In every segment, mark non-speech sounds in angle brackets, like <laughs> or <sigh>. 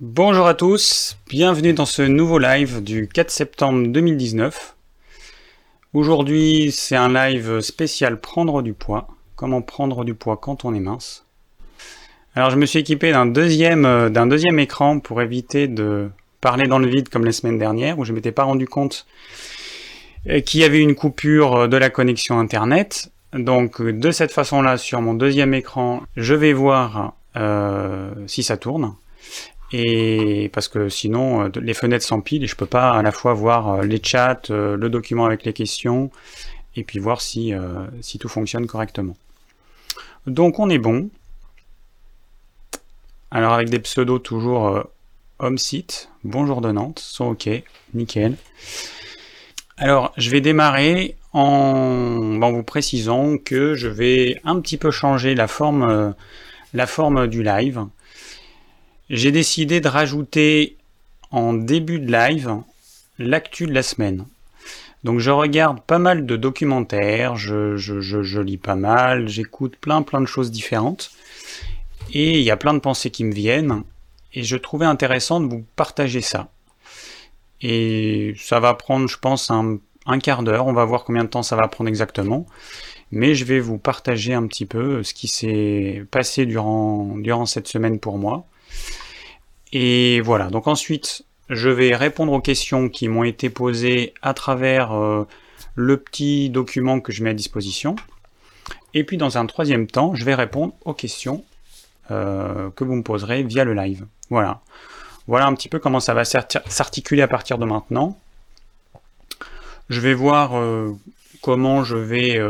Bonjour à tous, bienvenue dans ce nouveau live du 4 septembre 2019. Aujourd'hui, c'est un live spécial prendre du poids. Comment prendre du poids quand on est mince. Alors, je me suis équipé d'un deuxième, euh, écran pour éviter de parler dans le vide comme la semaine dernière où je m'étais pas rendu compte euh, qu'il y avait une coupure de la connexion internet. Donc, de cette façon-là, sur mon deuxième écran, je vais voir euh, si ça tourne et parce que sinon euh, les fenêtres s'empilent et je peux pas à la fois voir euh, les chats, euh, le document avec les questions et puis voir si, si tout fonctionne correctement. Donc on est bon. Alors avec des pseudos toujours home site, bonjour de Nantes, sont ok, nickel. Alors je vais démarrer en, en vous précisant que je vais un petit peu changer la forme, la forme du live j'ai décidé de rajouter en début de live l'actu de la semaine. Donc je regarde pas mal de documentaires, je, lis pas mal, j'écoute plein plein de choses différentes. Et il y a plein de pensées qui me viennent. Et je trouvais intéressant de vous partager ça. Et ça va prendre, je pense, un, un quart d'heure. On va voir combien de temps ça va prendre exactement. Mais je vais vous partager un petit peu ce qui s'est passé durant, durant cette semaine pour moi. Et voilà, donc ensuite, je vais répondre aux questions qui m'ont été posées à travers euh, le petit document que je mets à disposition. Et puis dans un troisième temps, je vais répondre aux questions euh, que vous me poserez via le live. Voilà. Voilà un petit peu comment ça va s'articuler à partir de maintenant. Je vais voir euh, comment je vais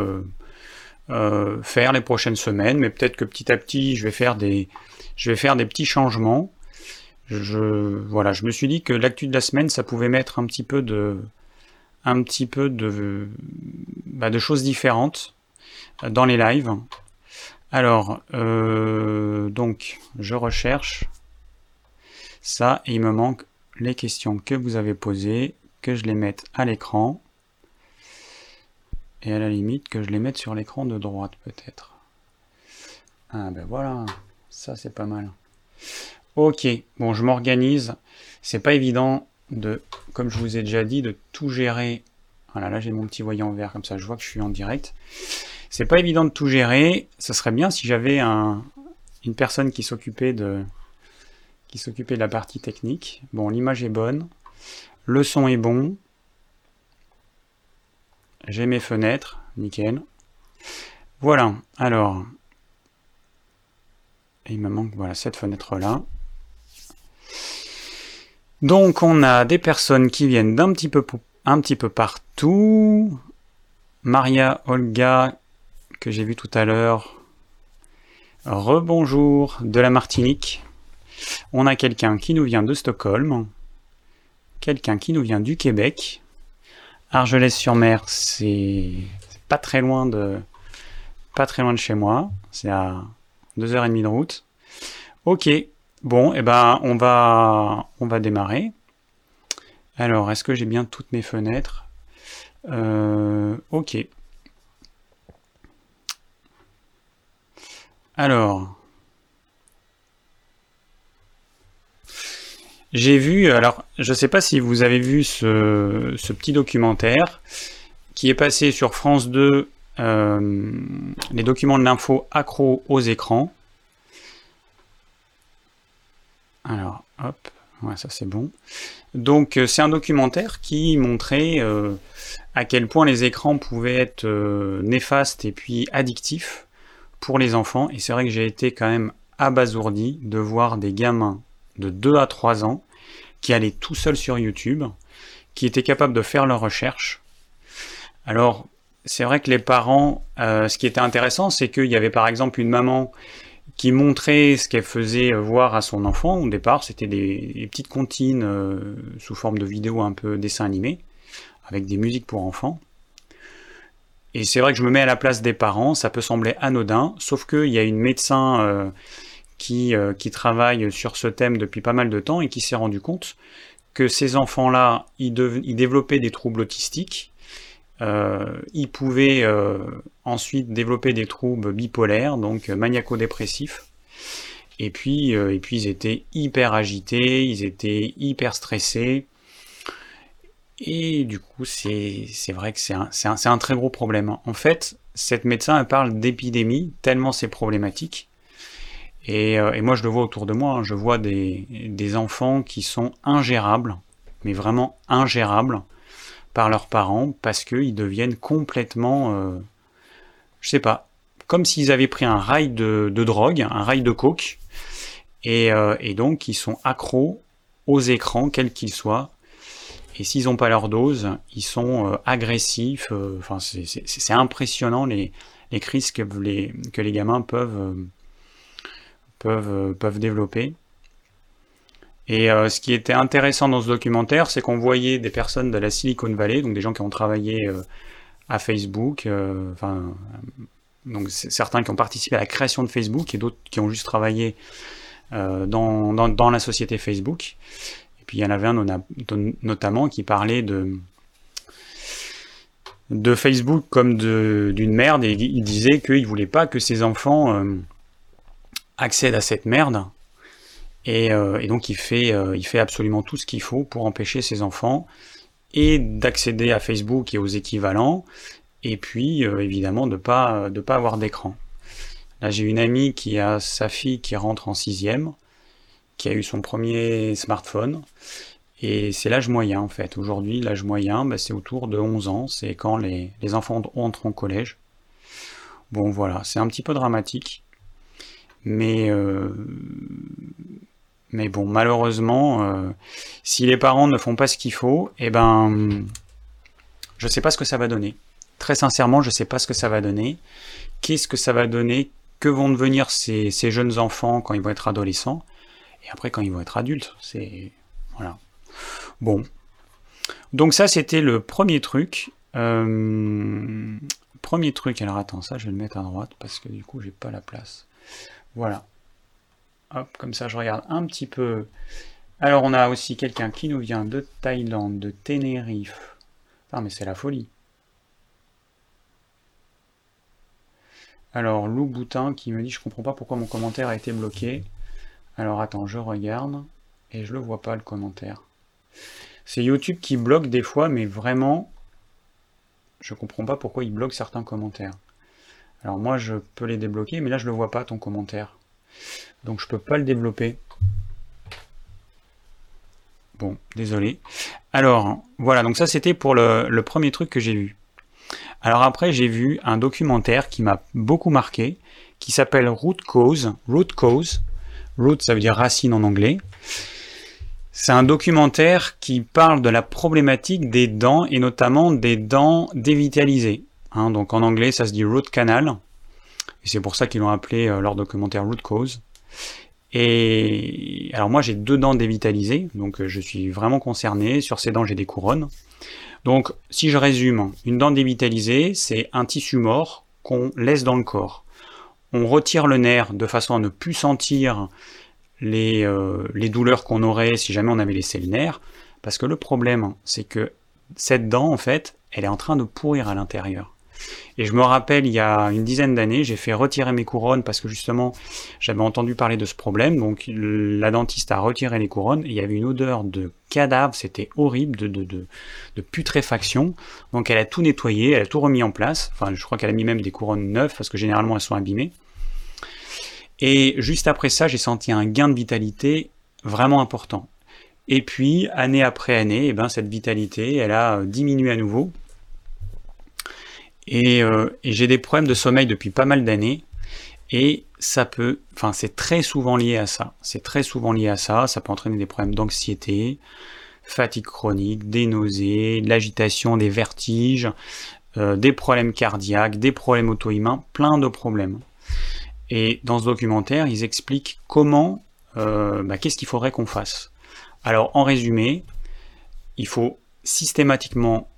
faire les prochaines semaines, mais peut-être que petit à petit, je vais faire des, je vais faire des petits changements je, voilà, je me suis dit que l'actu de la semaine, ça pouvait mettre un petit peu de, un petit peu de, bah, de choses différentes dans les lives. Alors, euh, donc, je recherche ça et il me manque les questions que vous avez posées, que je les mette à l'écran et à la limite que je les mette sur l'écran de droite peut-être. Ah ben voilà, ça c'est pas mal. Ok, bon, je m'organise. C'est pas évident de, comme je vous ai déjà dit, de tout gérer. Voilà, là j'ai mon petit voyant vert, comme ça je vois que je suis en direct. C'est pas évident de tout gérer. Ce serait bien si j'avais un, une personne qui s'occupait de, qui s'occupait de la partie technique. Bon, l'image est bonne, le son est bon. J'ai mes fenêtres, nickel. Voilà, alors, il me manque voilà cette fenêtre là. Donc on a des personnes qui viennent d'un petit peu un petit peu partout. Maria Olga, que j'ai vu tout à l'heure. Rebonjour de la Martinique. On a quelqu'un qui nous vient de Stockholm. Quelqu'un qui nous vient du Québec. Argelès-sur-Mer, c'est pas très loin de pas très loin de chez moi. C'est à 2h30 de route. Ok, Bon, eh ben, on va, on va démarrer. Alors, est-ce que j'ai bien toutes mes fenêtres? Euh, Ok. Alors, j'ai vu, alors, je ne sais pas si vous avez vu ce, petit documentaire qui est passé sur France 2, euh, les documents de l'info accro aux écrans. Alors, hop, ça c'est bon. Donc euh, c'est un documentaire qui montrait euh, à quel point les écrans pouvaient être euh, néfastes et puis addictifs pour les enfants. Et c'est vrai que j'ai été quand même abasourdi de voir des gamins de 2 à 3 ans qui allaient tout seuls sur YouTube, qui étaient capables de faire leurs recherches. Alors, c'est vrai que les parents, ce qui était intéressant, c'est qu'il y avait par exemple une maman qui montrait ce qu'elle faisait voir à son enfant. Au départ, c'était des, petites comptines euh, sous forme de vidéos un peu dessin animé, avec des musiques pour enfants. Et c'est vrai que je me mets à la place des parents, ça peut sembler anodin, sauf qu'il y a une médecin euh, qui, euh, qui travaille sur ce thème depuis pas mal de temps et qui s'est rendu compte que ces enfants-là, ils, développaient des troubles autistiques, il pouvait euh, ensuite développer des troubles bipolaires, donc maniaco-dépressifs. Et puis, et puis ils étaient hyper agités, ils étaient hyper stressés. Et du coup, c'est vrai que c'est un, un, un, très gros problème. En fait, cette médecin, elle parle d'épidémie, tellement c'est problématique. Et, et, moi, je le vois autour de moi, hein. je vois des, des, enfants qui sont ingérables, mais vraiment ingérables par leurs parents, parce qu'ils deviennent complètement, euh, je sais pas, comme s'ils avaient pris un rail de, drogue, un rail de coke, et, euh, et donc ils sont accros aux écrans, quels qu'ils soient, et s'ils n'ont pas leur dose, ils sont euh, agressifs. Enfin, c'est impressionnant les, crises que les, que les gamins peuvent, peuvent, peuvent développer. Et ce qui était intéressant dans ce documentaire, c'est qu'on voyait des personnes de la Silicon Valley, donc des gens qui ont travaillé à Facebook, enfin, donc certains qui ont participé à la création de Facebook et d'autres qui ont juste travaillé dans, dans, la société Facebook. Puis il y en avait un notamment qui parlait de, de Facebook comme d'une merde et il disait qu'il ne voulait pas que ses enfants euh, accèdent à cette merde. Et, euh, donc il fait, euh, il fait absolument tout ce qu'il faut pour empêcher ses enfants et d'accéder à Facebook et aux équivalents, et puis évidemment de ne pas, de pas avoir d'écran. Là j'ai une amie qui a sa fille qui rentre en sixième, qui a eu son premier smartphone. Et c'est l'âge moyen en fait. Aujourd'hui, l'âge moyen, bah, c'est autour de 11 ans. C'est quand les, enfants entrent au collège. Bon voilà, c'est un petit peu dramatique. Mais, euh, mais bon, malheureusement, euh, si les parents ne font pas ce qu'il faut, eh ben, je ne sais pas ce que ça va donner. Très sincèrement, je ne sais pas ce que ça va donner. Qu'est-ce que ça va donner? Que vont devenir ces jeunes enfants quand ils vont être adolescents? Et après, quand ils vont être adultes, c'est. Voilà. Bon. Donc, ça, c'était le premier truc. Euh, premier truc, alors attends, ça, je vais le mettre à droite parce que du coup, j'ai pas la place. Voilà. Hop, comme ça, je regarde un petit peu. Alors, on a aussi quelqu'un qui nous vient de Thaïlande, de Tenerife. Ah, mais c'est la folie. Alors, Lou Boutin qui me dit Je comprends pas pourquoi mon commentaire a été bloqué. Alors attends, je regarde et je le vois pas le commentaire. C'est YouTube qui bloque des fois, mais vraiment, je comprends pas pourquoi il bloque certains commentaires. Alors moi, je peux les débloquer, mais là, je le vois pas ton commentaire. Donc je peux pas le développer. Bon, désolé. Alors, voilà, donc ça c'était pour le, le, premier truc que j'ai vu. Alors après, j'ai vu un documentaire qui m'a beaucoup marqué, qui s'appelle Root Cause, Root Cause, Root, ça veut dire racine en anglais. C'est un documentaire qui parle de la problématique des dents et notamment des dents dévitalisées. Hein, donc en anglais, ça se dit root canal. Et c'est pour ça qu'ils l'ont appelé euh, leur documentaire root cause. Et alors moi j'ai deux dents dévitalisées, donc euh, je suis vraiment concerné. Sur ces dents j'ai des couronnes. Donc si je résume, une dent dévitalisée, c'est un tissu mort qu'on laisse dans le corps on retire le nerf de façon à ne plus sentir les, euh, les douleurs qu'on aurait si jamais on avait laissé le nerf. Parce que le problème, c'est que cette dent, en fait, elle est en train de pourrir à l'intérieur. Et je me rappelle, il y a une dizaine d'années, j'ai fait retirer mes couronnes parce que justement, j'avais entendu parler de ce problème. Donc, la dentiste a retiré les couronnes et il y avait une odeur de cadavre, c'était horrible, de, putréfaction. Donc, elle a tout nettoyé, elle a tout remis en place. Enfin, je crois qu'elle a mis même des couronnes neuves parce que généralement, elles sont abîmées. Et juste après ça, j'ai senti un gain de vitalité vraiment important. Et puis, année après année, eh ben, cette vitalité, elle a diminué à nouveau. Euh, et, j'ai des problèmes de sommeil depuis pas mal d'années. Et ça peut, enfin, c'est très souvent lié à ça. C'est très souvent lié à ça. Ça peut entraîner des problèmes d'anxiété, fatigue chronique, des nausées, de l'agitation, des vertiges, euh, des problèmes cardiaques, des problèmes auto-immuns, plein de problèmes. Et dans ce documentaire, ils expliquent comment, euh, bah, qu'est-ce qu'il faudrait qu'on fasse. Alors, en résumé, il faut systématiquement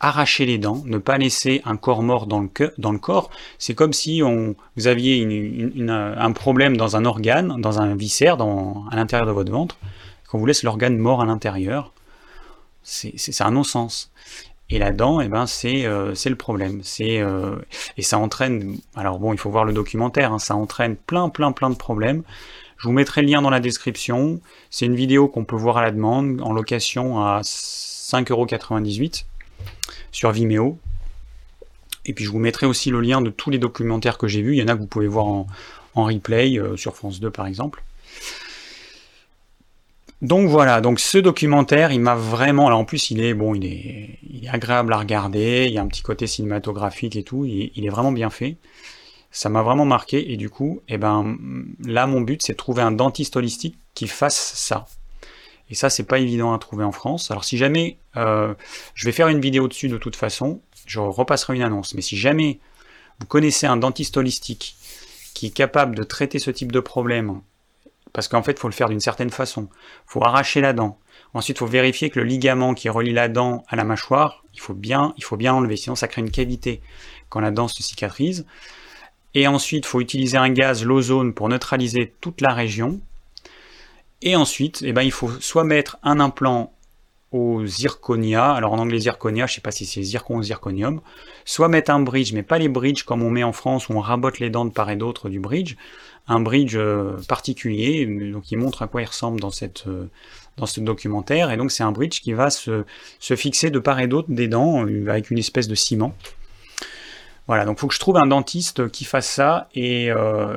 arracher les dents, ne pas laisser un corps mort dans le, dans le corps. C'est comme si vous aviez un problème dans un organe, dans un viscère, à l'intérieur de votre ventre, qu'on vous laisse l'organe mort à l'intérieur. C'est un non-sens. Et là-dedans, eh ben, c'est euh, le problème. Euh, et ça entraîne. Alors bon, il faut voir le documentaire. Hein, ça entraîne plein, plein, plein de problèmes. Je vous mettrai le lien dans la description. C'est une vidéo qu'on peut voir à la demande en location à 5,98€ sur Vimeo. Et puis je vous mettrai aussi le lien de tous les documentaires que j'ai vus. Il y en a que vous pouvez voir en, replay euh, sur France 2 par exemple. Donc voilà, donc ce documentaire, il m'a vraiment, là en plus il est bon, il est, il agréable à regarder, il y a un petit côté cinématographique et tout, il, est vraiment bien fait. Ça m'a vraiment marqué et du coup, eh ben là mon but c'est de trouver un dentiste holistique qui fasse ça. Et ça c'est pas évident à trouver en France. Alors si jamais, euh, je vais faire une vidéo dessus de toute façon, je repasserai une annonce. Mais si jamais vous connaissez un dentiste holistique qui est capable de traiter ce type de problème, parce qu'en fait, il faut le faire d'une certaine façon. Il faut arracher la dent. Ensuite, il faut vérifier que le ligament qui relie la dent à la mâchoire, il faut bien, il faut bien enlever, sinon ça crée une cavité quand la dent se cicatrise. Et ensuite, il faut utiliser un gaz, l'ozone, pour neutraliser toute la région. Et ensuite, eh ben, il faut soit mettre un implant au zirconia, alors en anglais zirconia, je ne sais pas si c'est zircon ou zirconium, soit mettre un bridge, mais pas les bridges comme on met en France où on rabote les dents de part et d'autre du bridge, un bridge euh, particulier, donc il montre à quoi il ressemble dans, cette, euh, dans ce documentaire, et donc c'est un bridge qui va se, fixer de part et d'autre des dents euh, avec une espèce de ciment. Voilà, donc il faut que je trouve un dentiste qui fasse ça, et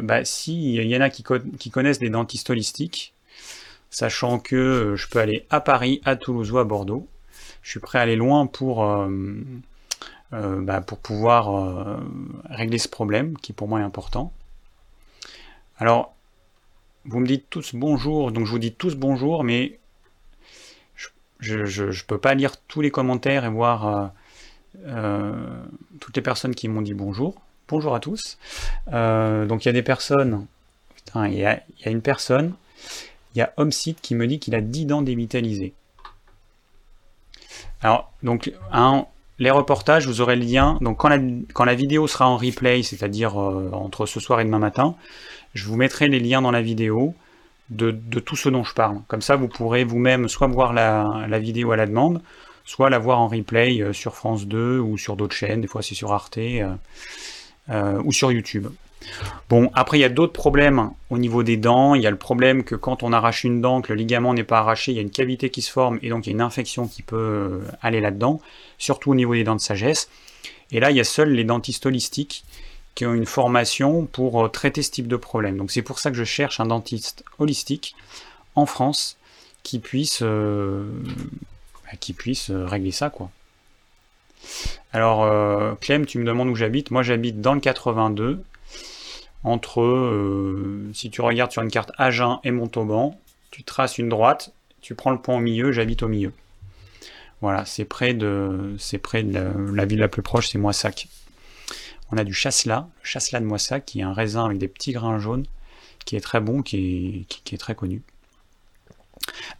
bah, s'il y en a qui connaissent des dentistes holistiques, sachant que euh, je peux aller à Paris, à Toulouse ou à Bordeaux. Je suis prêt à aller loin pour, euh, euh, bah, pour pouvoir régler ce problème qui pour moi est important. Alors, vous me dites tous bonjour, donc je vous dis tous bonjour, mais je ne peux pas lire tous les commentaires et voir toutes les personnes qui m'ont dit bonjour. Bonjour à tous. donc il y a des personnes, putain, il y il y a une personne il y a Homesite qui me dit qu'il a 10 dents dévitalisées. Alors, donc, les reportages, vous aurez le lien. Donc, quand la, vidéo sera en replay, c'est-à-dire euh, entre ce soir et demain matin, je vous mettrai les liens dans la vidéo de, tout ce dont je parle. Comme ça, vous pourrez vous-même soit voir la, vidéo à la demande, soit la voir en replay euh, sur France 2 ou sur d'autres chaînes. Des fois, c'est sur Arte euh, ou sur YouTube. Bon, après, il y a d'autres problèmes au niveau des dents. Il y a le problème que quand on arrache une dent, que le ligament n'est pas arraché, il y a une cavité qui se forme et donc il y a une infection qui peut euh, aller là-dedans, surtout au niveau des dents de sagesse. Et là, il y a seuls les dentistes holistiques qui ont une formation pour euh, traiter ce type de problème. Donc c'est pour ça que je cherche un dentiste holistique en France qui puisse, euh, bah, régler ça. Alors, Clem, tu me demandes où j'habite. Moi, j'habite dans le 82 entre, euh, si tu regardes sur une carte Agen et Montauban, tu traces une droite, tu prends le point au milieu, j'habite au milieu. Voilà, c'est près de, c'est près de la, ville la plus proche, c'est Moissac. On a du chasselas, le chasselas de Moissac, qui est un raisin avec des petits grains jaunes, qui est très bon, qui est, très connu.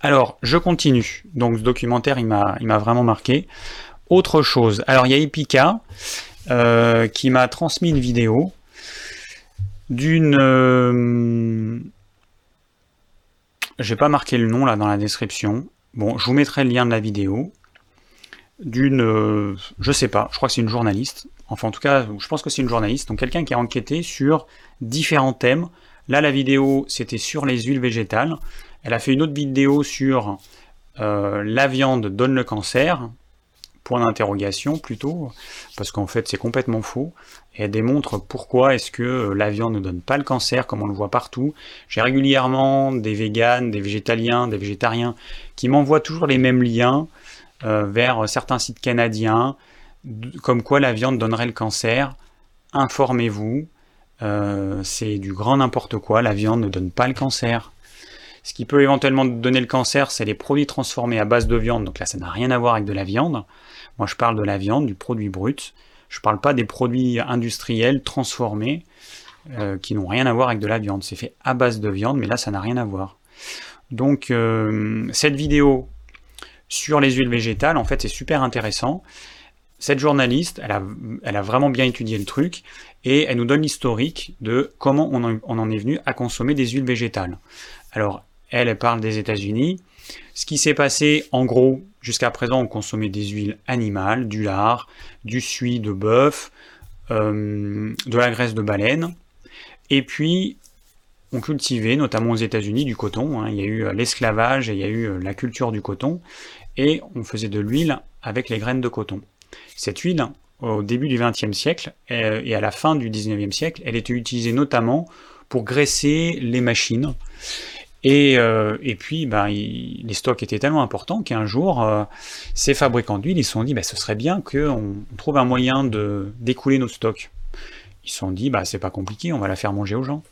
Alors, je continue. Donc, ce documentaire, il m'a, il m'a vraiment marqué. Autre chose. Alors, il y a Epica euh, qui m'a transmis une vidéo d'une... Euh, j'ai pas marqué le nom là dans la description. Bon, je vous mettrai le lien de la vidéo. D'une... Euh, je sais pas, je crois que c'est une journaliste. Enfin, en tout cas, je pense que c'est une journaliste. Donc, quelqu'un qui a enquêté sur différents thèmes. Là, la vidéo, c'était sur les huiles végétales. Elle a fait une autre vidéo sur euh, la viande donne le cancer point d'interrogation plutôt, parce qu'en fait c'est complètement faux, et elle démontre pourquoi est-ce que euh, la viande ne donne pas le cancer comme on le voit partout. J'ai régulièrement des véganes, des végétaliens, des végétariens qui m'envoient toujours les mêmes liens euh, vers certains sites canadiens, comme quoi la viande donnerait le cancer. Informez-vous, euh, c'est du grand n'importe quoi, la viande ne donne pas le cancer. Ce qui peut éventuellement donner le cancer, c'est les produits transformés à base de viande, donc là ça n'a rien à voir avec de la viande. Moi, je parle de la viande, du produit brut. Je ne parle pas des produits industriels transformés euh, qui n'ont rien à voir avec de la viande. C'est fait à base de viande, mais là, ça n'a rien à voir. Donc, euh, cette vidéo sur les huiles végétales, en fait, c'est super intéressant. Cette journaliste, elle a, vraiment bien étudié le truc et elle nous donne l'historique de comment on en, on en, est venu à consommer des huiles végétales. Alors, elle, elle parle des États-Unis. Ce qui s'est passé, en gros, jusqu'à présent, on consommait des huiles animales, du lard, du suie de bœuf, euh, de la graisse de baleine. Et puis, on cultivait, notamment aux États-Unis, du coton. Hein. Il y a eu euh, l'esclavage et il y a eu euh, la culture du coton. Et on faisait de l'huile avec les graines de coton. Cette huile, au début du XXe siècle et à la fin du XIXe siècle, elle était utilisée notamment pour graisser les machines. Et, puis, ben, les stocks étaient tellement importants qu'un jour, ces fabricants d'huile, ils se sont dit, ben, ce serait bien qu'on trouve un moyen de d'écouler nos stocks. Ils se sont dit, bah, c'est pas compliqué, on va la faire manger aux gens.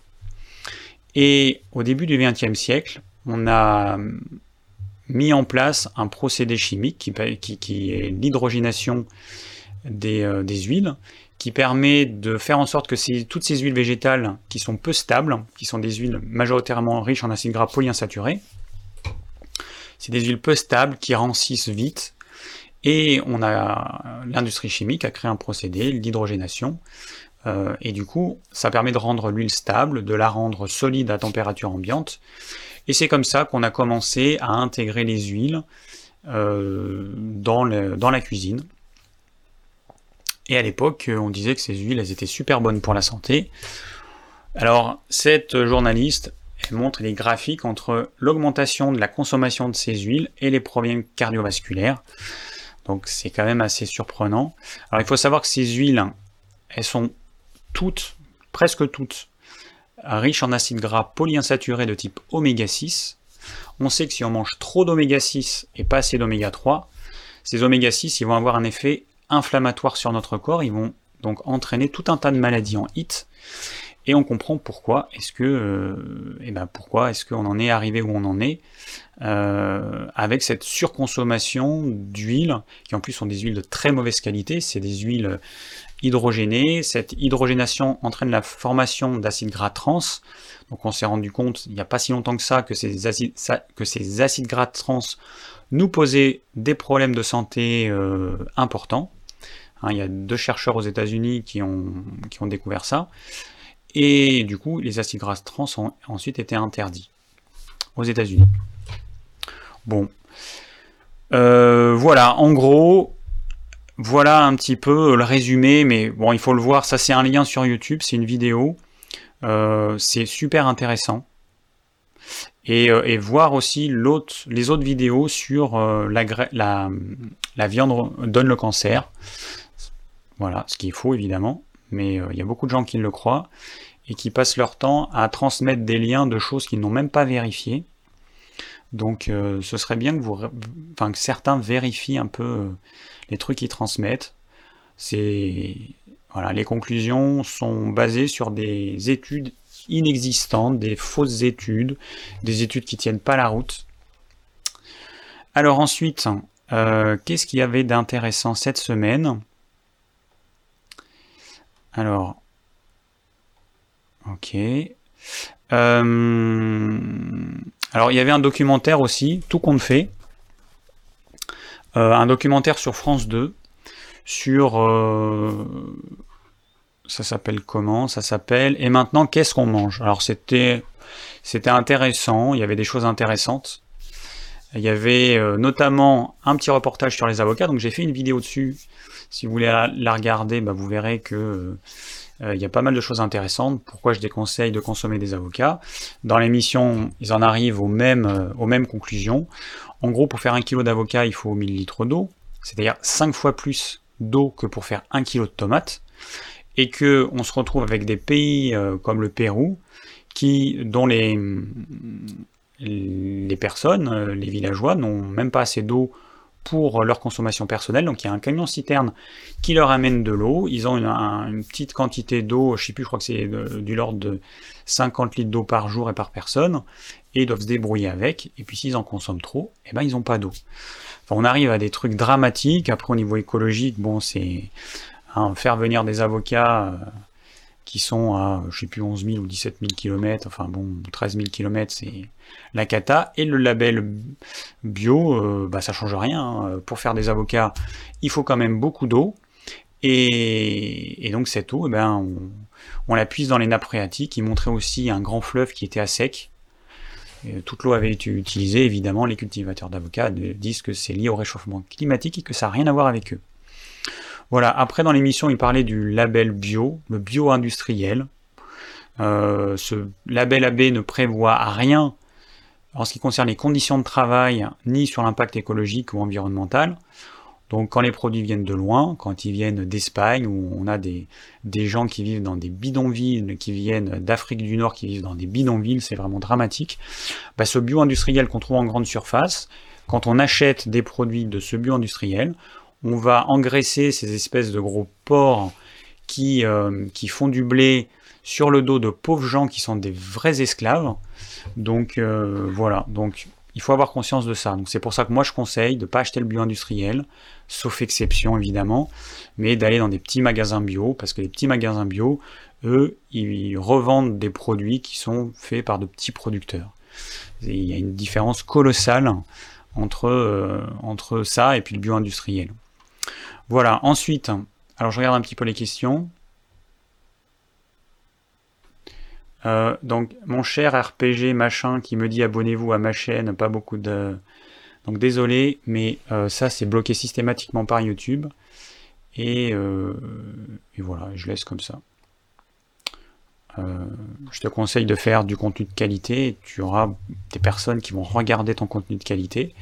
Et au début du XXe siècle, on a mis en place un procédé chimique qui, est l'hydrogénation euh, des, huiles, qui permet de faire en sorte que toutes ces huiles végétales qui sont peu stables, qui sont des huiles majoritairement riches en acides gras polyinsaturés, c'est des huiles peu stables qui rancissent vite. Et on a l'industrie chimique a créé un procédé, l'hydrogénation, euh, et du coup, ça permet de rendre l'huile stable, de la rendre solide à température ambiante. Et c'est comme ça qu'on a commencé à intégrer les huiles euh, dans, dans, la cuisine. Et à l'époque, on disait que ces huiles, étaient super bonnes pour la santé. Alors, cette journaliste, montre les graphiques entre l'augmentation de la consommation de ces huiles et les problèmes cardiovasculaires. Donc, c'est quand même assez surprenant. Alors, il faut savoir que ces huiles, elles sont toutes, presque toutes, riches en acides gras polyinsaturés de type oméga 6. On sait que si on mange trop d'oméga 6 et pas assez d'oméga 3, ces oméga 6 ils vont avoir un effet inflammatoire sur notre corps, ils vont donc entraîner tout un tas de maladies en HIT. Et on comprend pourquoi est-ce que, euh, eh ben pourquoi est-ce qu'on en est arrivé où on en est euh, avec cette surconsommation d'huiles qui en plus sont des huiles de très mauvaise qualité. C'est des huiles hydrogénées. Cette hydrogénation entraîne la formation d'acides gras trans. Donc on s'est rendu compte il n'y a pas si longtemps que ça que ces acides, que ces acides gras trans nous posaient des problèmes de santé euh, importants. Hein, il y a deux chercheurs aux États-Unis qui ont, découvert ça. Et du coup, les acides gras trans ont ensuite été interdits aux États-Unis. Bon. Euh, voilà, en gros, voilà un petit peu le résumé, mais bon, il faut le voir, ça c'est un lien sur YouTube, c'est une vidéo. Euh, c'est super intéressant. Et, euh, voir aussi les autres vidéos sur la, viande donne le cancer. Voilà, ce qui est faux évidemment, mais il y a beaucoup de gens qui le croient et qui passent leur temps à transmettre des liens de choses qu'ils n'ont même pas vérifiées. Donc euh, ce serait bien que, vous, certains vérifient un peu euh, les trucs qu'ils transmettent. Voilà, les conclusions sont basées sur des études inexistantes, des fausses études, des études qui tiennent pas la route. Alors ensuite, euh, qu'est-ce qu'il y avait d'intéressant cette semaine? Alors, Ok. Euh, alors il y avait un documentaire aussi, tout compte fait. Euh, un documentaire sur France 2 sur euh, ça s'appelle comment? Ça s'appelle Et maintenant qu'est-ce qu'on mange? Alors c'était c'était intéressant, il y avait des choses intéressantes. Il y avait notamment un petit reportage sur les avocats, donc j'ai fait une vidéo dessus. Si vous voulez la, regarder, bah, vous verrez que euh, y a pas mal de choses intéressantes. Pourquoi je déconseille de consommer des avocats? Dans l'émission, ils en arrivent aux mêmes, euh, aux mêmes conclusions. En gros, pour faire un kilo d'avocat, il faut 1000 litres d'eau, c'est-à-dire 5 fois plus d'eau que pour faire un kilo de tomates. Et que on se retrouve avec des pays euh, comme le Pérou, qui, dont les, les personnes, les villageois, n'ont même pas assez d'eau pour leur consommation personnelle. Donc il y a un camion citerne qui leur amène de l'eau. Ils ont une, petite quantité d'eau, je sais plus, je crois que c'est du l'ordre de 50 litres d'eau par jour et par personne, et ils doivent se débrouiller avec. Et puis s'ils en consomment trop, eh ben ils n'ont pas d'eau. On arrive à des trucs dramatiques. Après au niveau écologique, bon c'est hein, faire venir des avocats. Euh, qui sont à, je sais plus, 11 000 ou 17 000 km, enfin bon, 13 000 km, c'est la cata. Et le label bio, euh, bah, ça change rien. Hein. Pour faire des avocats, il faut quand même beaucoup d'eau. Et, donc cette eau, eh ben, on, la puise dans les nappes phréatiques. Il montrait aussi un grand fleuve qui était à sec. toute l'eau avait été utilisée, évidemment, les cultivateurs d'avocats disent que c'est lié au réchauffement climatique et que ça n'a rien à voir avec eux. Voilà, après dans l'émission, il parlait du label bio, le bio-industriel. Euh, ce label AB ne prévoit rien en ce qui concerne les conditions de travail, ni sur l'impact écologique ou environnemental. Donc quand les produits viennent de loin, quand ils viennent d'Espagne, où on a des, gens qui vivent dans des bidonvilles, qui viennent d'Afrique du Nord, qui vivent dans des bidonvilles, c'est vraiment dramatique. Bah, ce bio-industriel qu'on trouve en grande surface, quand on achète des produits de ce bio-industriel, on va engraisser ces espèces de gros porcs qui, euh, qui font du blé sur le dos de pauvres gens qui sont des vrais esclaves. Donc euh, voilà, donc il faut avoir conscience de ça. C'est pour ça que moi je conseille de ne pas acheter le bio industriel, sauf exception évidemment, mais d'aller dans des petits magasins bio, parce que les petits magasins bio, eux, ils revendent des produits qui sont faits par de petits producteurs. il y a une différence colossale entre, euh, entre ça et puis le bio industriel. Voilà, ensuite, alors je regarde un petit peu les questions. Euh, donc, mon cher RPG machin qui me dit abonnez-vous à ma chaîne, pas beaucoup de. Donc, désolé, mais euh, ça, c'est bloqué systématiquement par YouTube. Et, euh, et, voilà, je laisse comme ça. je te conseille de faire du contenu de qualité. Tu auras des personnes qui vont regarder ton contenu de qualité.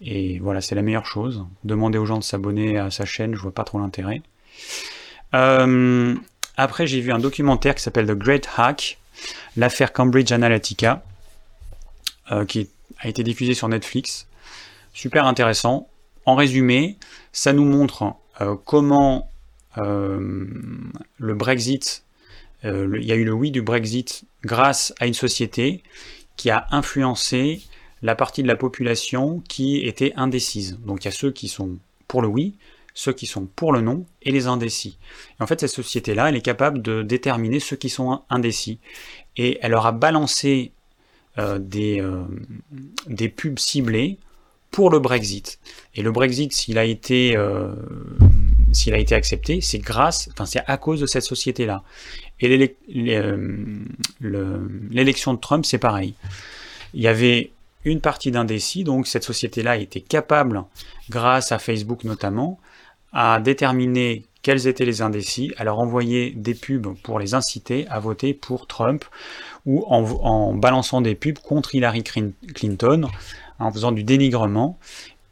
Et voilà, c'est la meilleure chose. Demander aux gens de s'abonner à sa chaîne, je vois pas trop l'intérêt. Euh, après, j'ai vu un documentaire qui s'appelle The Great Hack, l'affaire Cambridge Analytica, euh, qui a été diffusé sur Netflix. Super intéressant. En résumé, ça nous montre euh, comment le Brexit, il y a eu le oui du Brexit grâce à une société qui a influencé la partie de la population qui était indécise. Donc il y a ceux qui sont pour le oui, ceux qui sont pour le non et les indécis. Et en fait, cette société-là, elle est capable de déterminer ceux qui sont indécis. Et elle leur a balancé euh, des, euh, des pubs ciblées pour le Brexit. Et le Brexit, s'il a été, euh, s'il a été accepté, c'est grâce, enfin c'est à cause de cette société-là. Et l'élection de Trump, c'est pareil. Il y avait une partie d'indécis. Donc cette société-là était capable, grâce à Facebook notamment, à déterminer quels étaient les indécis, à leur envoyer des pubs pour les inciter à voter pour Trump ou en, balançant des pubs contre Hillary Clinton, en faisant du dénigrement.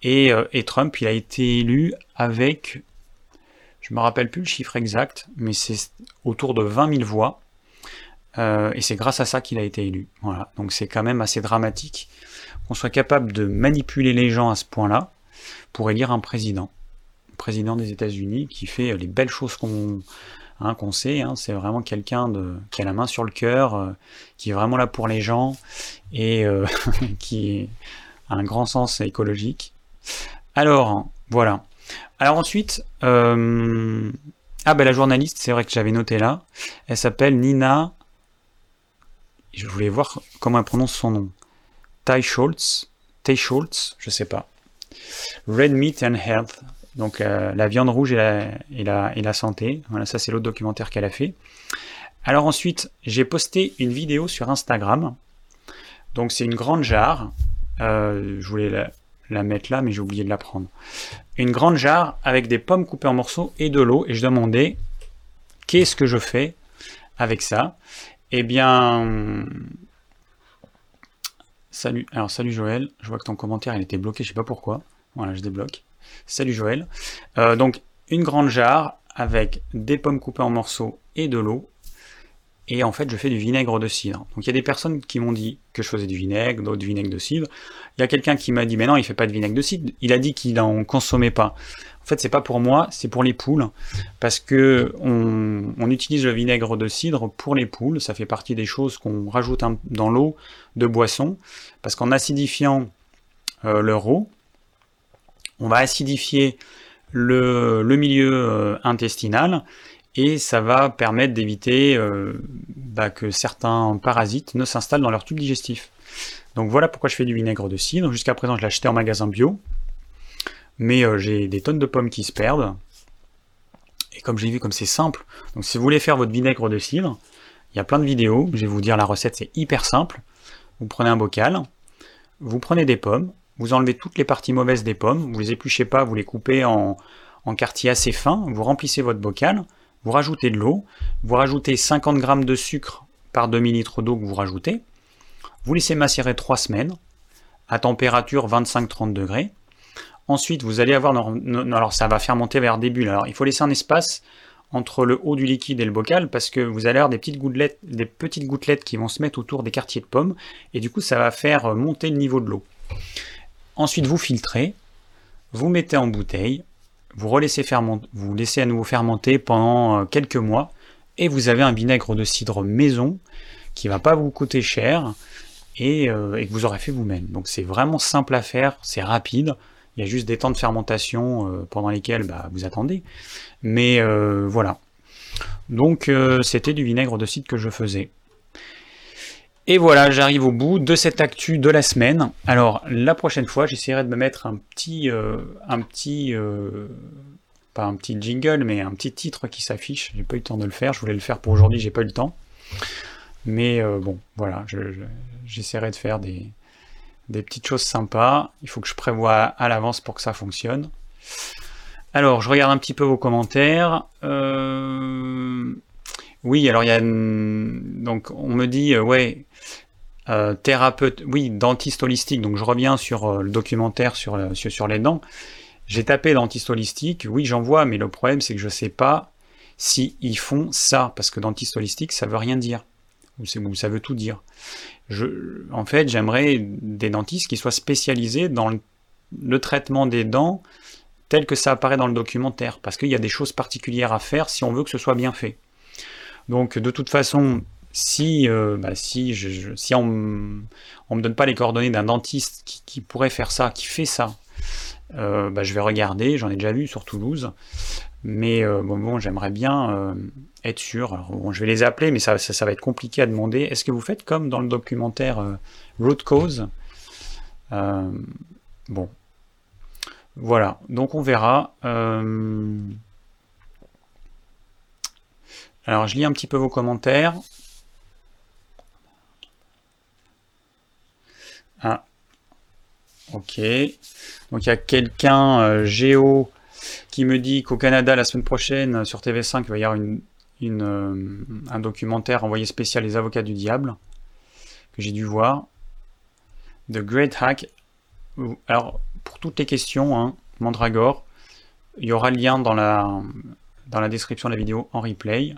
Et, euh, et, Trump, il a été élu avec, je me rappelle plus le chiffre exact, mais c'est autour de 20 000 voix. Euh, et c'est grâce à ça qu'il a été élu. Voilà. Donc c'est quand même assez dramatique qu'on soit capable de manipuler les gens à ce point-là pour élire un président. président des États-Unis qui fait les belles choses qu'on hein, sait. Hein. c'est vraiment quelqu'un qui a la main sur le cœur, euh, qui est vraiment là pour les gens et euh, <laughs> qui a un grand sens écologique. Alors, voilà. Alors ensuite, euh, ah ben la journaliste, c'est vrai que j'avais noté là, elle s'appelle Nina, je voulais voir comment elle prononce son nom. Ty Schultz, Ty Schultz, je sais pas. Red Meat and Health, donc euh, la viande rouge et la, santé. Voilà, ça c'est l'autre documentaire qu'elle a fait. Alors ensuite, j'ai posté une vidéo sur Instagram. Donc c'est une grande jarre. Euh, je voulais la, la, mettre là, mais j'ai oublié de la prendre. Une grande jarre avec des pommes coupées en morceaux et de l'eau. Et je demandais qu'est-ce que je fais avec ça? Eh bien, Salut, alors salut Joël, je vois que ton commentaire il était bloqué, je sais pas pourquoi. Voilà, je débloque. Salut Joël. Euh, donc une grande jarre avec des pommes coupées en morceaux et de l'eau. Et en fait, je fais du vinaigre de cidre. Donc il y a des personnes qui m'ont dit que je faisais du vinaigre, d'autres du vinaigre de cidre. Il y a quelqu'un qui m'a dit mais non, il fait pas de vinaigre de cidre. Il a dit qu'il en consommait pas. En fait, c'est pas pour moi, c'est pour les poules, parce que on, utilise le vinaigre de cidre pour les poules. Ça fait partie des choses qu'on rajoute dans l'eau de boisson, parce qu'en acidifiant euh, leur eau, on va acidifier le, milieu euh, intestinal et ça va permettre d'éviter euh, bah, que certains parasites ne s'installent dans leur tube digestif. Donc voilà pourquoi je fais du vinaigre de cidre. Jusqu'à présent, je l'achetais en magasin bio mais euh, j'ai des tonnes de pommes qui se perdent. Et comme j'ai vu, comme c'est simple, donc si vous voulez faire votre vinaigre de cidre, il y a plein de vidéos, je vais vous dire la recette, c'est hyper simple. Vous prenez un bocal, vous prenez des pommes, vous enlevez toutes les parties mauvaises des pommes, vous les épluchez pas, vous les coupez en, en quartiers assez fins, vous remplissez votre bocal, vous rajoutez de l'eau, vous rajoutez 50 g de sucre par demi-litre d'eau que vous rajoutez, vous laissez macérer 3 semaines à température 25-30 degrés. Ensuite, vous allez avoir, alors ça va faire monter vers bulles. Alors il faut laisser un espace entre le haut du liquide et le bocal parce que vous allez avoir des petites gouttelettes, des petites gouttelettes qui vont se mettre autour des quartiers de pommes et du coup ça va faire monter le niveau de l'eau. Ensuite, vous filtrez, vous mettez en bouteille, vous laissez à nouveau fermenter pendant euh, quelques mois et vous avez un vinaigre de cidre maison qui va pas vous coûter cher et, euh, que vous aurez fait vous-même. Donc c'est vraiment simple à faire, c'est rapide. Il y a juste des temps de fermentation euh, pendant lesquels bah, vous attendez. Mais voilà. Donc c'était du vinaigre de cidre que je faisais. Et voilà, j'arrive au bout de cette actu de la semaine. Alors, la prochaine fois, j'essaierai de me mettre un petit, euh, un petit, euh, pas un petit jingle, mais un petit titre qui s'affiche. J'ai pas eu le temps de le faire. Je voulais le faire pour aujourd'hui, j'ai pas eu le temps. Mais euh, bon, voilà, j'essaierai de faire des, des petites choses sympas. Il faut que je prévoie à l'avance pour que ça fonctionne. Alors, je regarde un petit peu vos commentaires. Oui, alors il y a donc on me dit ouais euh, thérapeute, oui, dentiste holistique. Donc je reviens sur euh, le documentaire sur, sur, les dents. J'ai tapé dentiste holistique, oui, j'en vois, mais le problème c'est que je ne sais pas si font ça, parce que dentiste holistique, ça veut rien dire, ou, ça veut tout dire. En fait, j'aimerais des dentistes qui soient spécialisés dans le, traitement des dents tel que ça apparaît dans le documentaire, parce qu'il y a des choses particulières à faire si on veut que ce soit bien fait. Donc de toute façon, si, euh, bah, si, on ne me donne pas les coordonnées d'un dentiste qui, pourrait faire ça, qui fait ça, euh, bah, je vais regarder, j'en ai déjà vu sur Toulouse, mais euh, bon, j'aimerais bien être sûr. Je vais les appeler, mais ça, ça, va être compliqué à demander. Est-ce que vous faites comme dans le documentaire Root Cause? Bon, voilà, donc on verra. Alors je lis un petit peu vos commentaires. Ah. Ok. Donc il y a quelqu'un, euh, Géo, qui me dit qu'au Canada, la semaine prochaine, sur TV5, il va y avoir une, euh, un documentaire envoyé spécial Les Avocats du Diable, que j'ai dû voir. The Great Hack. Alors, pour toutes les questions, hein, Mandragore, il y aura le lien dans la, dans la description de la vidéo en replay.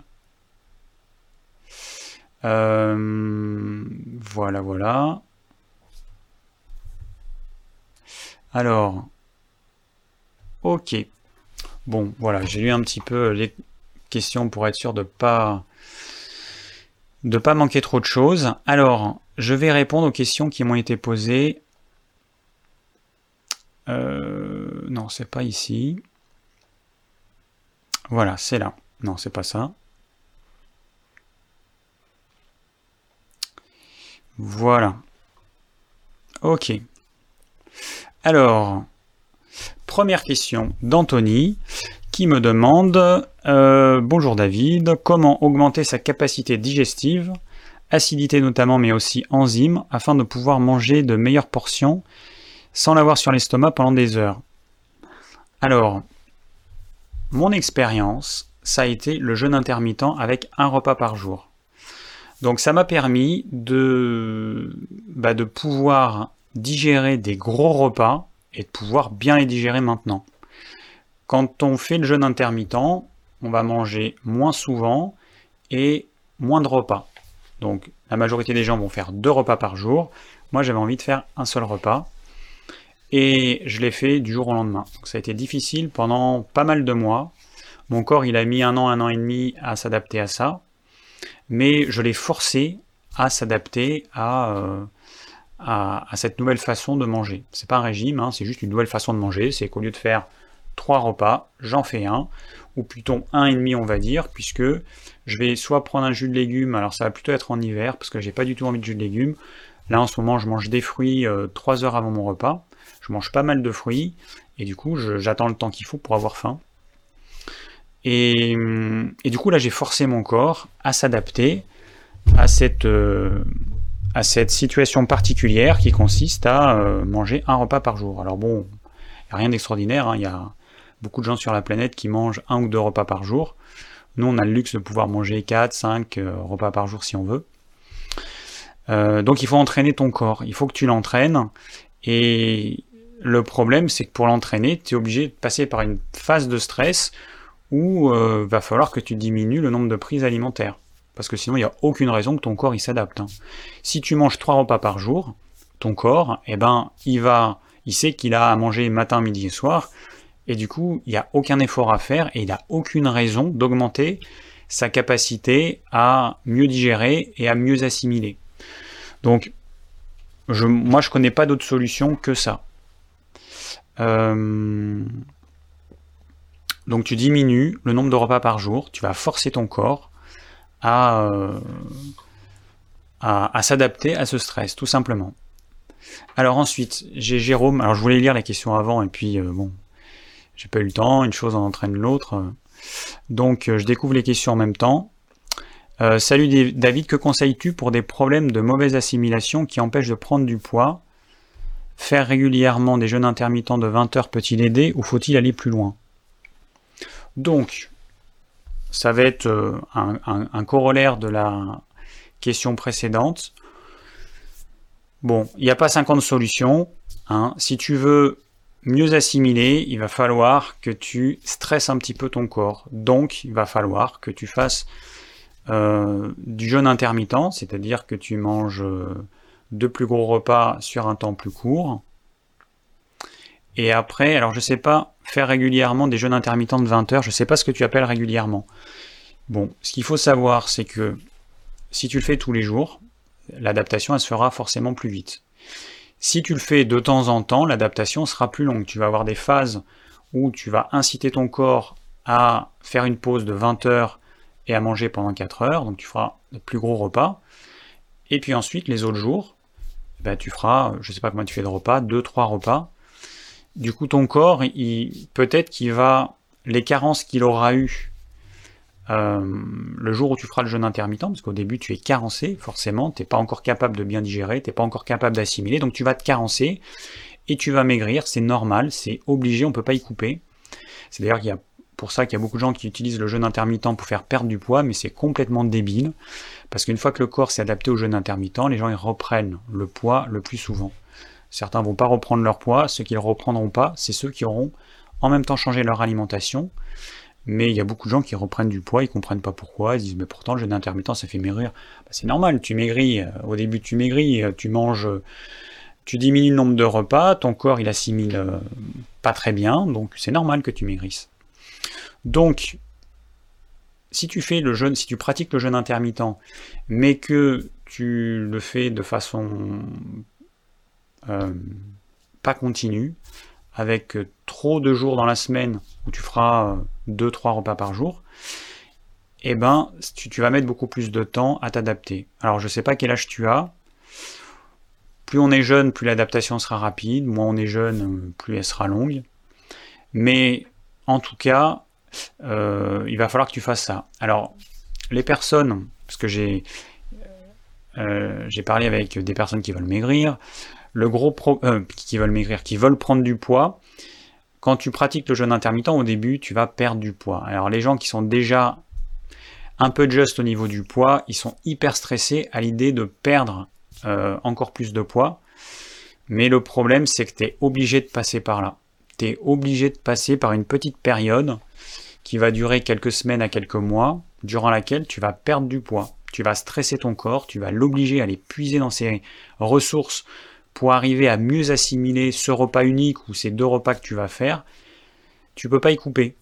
Euh, voilà, voilà. Alors, ok. Bon, voilà, j'ai lu un petit peu les questions pour être sûr de pas de pas manquer trop de choses. Alors, je vais répondre aux questions qui m'ont été posées. Euh, non, c'est pas ici. Voilà, c'est là. Non, c'est pas ça. Voilà. Ok. Alors, première question d'Anthony qui me demande euh, Bonjour David, comment augmenter sa capacité digestive, acidité notamment, mais aussi enzymes, afin de pouvoir manger de meilleures portions sans l'avoir sur l'estomac pendant des heures? Alors, mon expérience, ça a été le jeûne intermittent avec un repas par jour. Donc ça m'a permis de, bah, de pouvoir digérer des gros repas et de pouvoir bien les digérer maintenant. Quand on fait le jeûne intermittent, on va manger moins souvent et moins de repas. Donc la majorité des gens vont faire deux repas par jour. Moi j'avais envie de faire un seul repas. Et je l'ai fait du jour au lendemain. Donc ça a été difficile pendant pas mal de mois. Mon corps il a mis un an, un an et demi à s'adapter à ça mais je l'ai forcé à s'adapter euh, à, cette nouvelle façon de manger. C'est pas un régime, hein, c'est juste une nouvelle façon de manger. C'est qu'au lieu de faire trois repas, j'en fais un, ou plutôt un et demi on va dire, puisque je vais soit prendre un jus de légumes, alors ça va plutôt être en hiver, parce que j'ai pas du tout envie de jus de légumes. Là en ce moment je mange des fruits euh, trois heures avant mon repas, je mange pas mal de fruits, et du coup j'attends le temps qu'il faut pour avoir faim. Et, du coup, là, j'ai forcé mon corps à s'adapter à cette, euh, à cette situation particulière qui consiste à euh, manger un repas par jour. Alors bon, il a rien d'extraordinaire, hein. il y a beaucoup de gens sur la planète qui mangent un ou deux repas par jour. Nous, on a le luxe de pouvoir manger 4, 5 euh, repas par jour si on veut. Euh, donc il faut entraîner ton corps, il faut que tu l'entraînes. Et le problème, c'est que pour l'entraîner, tu es obligé de passer par une phase de stress où va falloir que tu diminues le nombre de prises alimentaires. Parce que sinon, il n'y a aucune raison que ton corps il s'adapte. Hein. Si tu manges trois repas par jour, ton corps, eh ben, il va, il sait qu'il a à manger matin, midi et soir, et du coup, il n'y a aucun effort à faire et il n'a aucune raison d'augmenter sa capacité à mieux digérer et à mieux assimiler. Donc, je, moi, je connais pas d'autre solution que ça. Euh, donc, tu diminues le nombre de repas par jour, tu vas forcer ton corps euh, à, à, s'adapter à ce stress, tout simplement. Alors ensuite, j'ai Jérôme. Alors je voulais lire la question avant et puis euh, bon, j'ai pas eu le temps. Une chose en entraîne l'autre. Donc euh, je découvre les questions en même temps. salut David, que conseilles-tu pour des problèmes de mauvaise assimilation qui empêchent de prendre du poids? Faire régulièrement des jeûnes intermittents de 20 heures peut-il aider ou faut-il aller plus loin? Donc, ça va être euh, un, corollaire de la question précédente. Bon, il n'y a pas 50 solutions. Hein. Si tu veux mieux assimiler, il va falloir que tu stresses un petit peu ton corps. Donc, il va falloir que tu fasses euh, du jeûne intermittent, c'est-à-dire que tu manges euh, deux plus gros repas sur un temps plus court. Et après, alors je sais pas, faire régulièrement des jeûnes intermittents de 20 heures, je sais pas ce que tu appelles régulièrement. Bon, ce qu'il faut savoir, c'est que si tu le fais tous les jours, l'adaptation, elle se fera forcément plus vite. Si tu le fais de temps en temps, l'adaptation sera plus longue. Tu vas avoir des phases où tu vas inciter ton corps à faire une pause de 20 heures et à manger pendant 4 heures, donc tu feras de plus gros repas. Et puis ensuite, les autres jours, ben, tu feras, je ne sais pas comment tu fais de repas, 2-3 repas, du coup, ton corps, peut-être qu'il va, les carences qu'il aura eues euh, le jour où tu feras le jeûne intermittent, parce qu'au début tu es carencé, forcément, tu n'es pas encore capable de bien digérer, tu n'es pas encore capable d'assimiler, donc tu vas te carencer et tu vas maigrir, c'est normal, c'est obligé, on ne peut pas y couper. C'est d'ailleurs qu'il y a pour ça qu'il y a beaucoup de gens qui utilisent le jeûne intermittent pour faire perdre du poids, mais c'est complètement débile, parce qu'une fois que le corps s'est adapté au jeûne intermittent, les gens ils reprennent le poids le plus souvent. Certains vont pas reprendre leur poids, ceux qui ne le reprendront pas, c'est ceux qui auront en même temps changé leur alimentation. Mais il y a beaucoup de gens qui reprennent du poids, ils comprennent pas pourquoi, ils disent mais pourtant le jeûne intermittent ça fait maigrir. Bah, c'est normal, tu maigris, euh, au début tu maigris, euh, tu manges, tu diminues le nombre de repas, ton corps il assimile euh, pas très bien, donc c'est normal que tu maigrisses. Donc, si tu fais le jeûne, si tu pratiques le jeûne intermittent, mais que tu le fais de façon euh, pas continu, avec trop de jours dans la semaine où tu feras 2-3 repas par jour, eh ben tu, vas mettre beaucoup plus de temps à t'adapter. Alors je sais pas quel âge tu as. Plus on est jeune, plus l'adaptation sera rapide. Moins on est jeune, plus elle sera longue. Mais en tout cas, euh, il va falloir que tu fasses ça. Alors les personnes, parce que euh, j'ai parlé avec des personnes qui veulent maigrir, le gros euh, qui veulent maigrir, qui veulent prendre du poids, quand tu pratiques le jeûne intermittent, au début, tu vas perdre du poids. Alors les gens qui sont déjà un peu juste au niveau du poids, ils sont hyper stressés à l'idée de perdre euh, encore plus de poids. Mais le problème, c'est que tu es obligé de passer par là. Tu es obligé de passer par une petite période qui va durer quelques semaines à quelques mois, durant laquelle tu vas perdre du poids. Tu vas stresser ton corps, tu vas l'obliger à aller puiser dans ses ressources pour arriver à mieux assimiler ce repas unique ou ces deux repas que tu vas faire, tu peux pas y couper.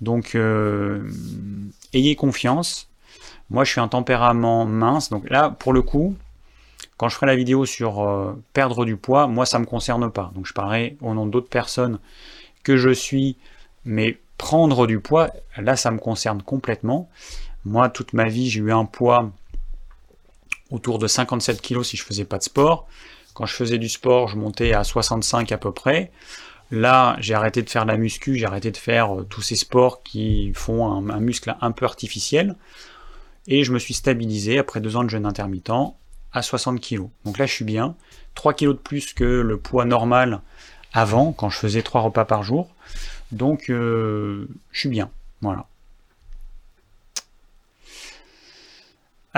Donc euh, ayez confiance. Moi je suis un tempérament mince, donc là pour le coup, quand je ferai la vidéo sur euh, perdre du poids, moi ça me concerne pas. Donc je parlerai au nom d'autres personnes que je suis, mais prendre du poids, là ça me concerne complètement. Moi toute ma vie j'ai eu un poids autour de 57 kg si je faisais pas de sport. Quand je faisais du sport, je montais à 65 à peu près. Là, j'ai arrêté de faire la muscu, j'ai arrêté de faire euh, tous ces sports qui font un, muscle un peu artificiel. Et je me suis stabilisé après deux ans de jeûne intermittent. à 60 kg. Donc là, je suis bien. 3 kg de plus que le poids normal avant, quand je faisais 3 repas par jour. Donc, euh, je suis bien. Voilà.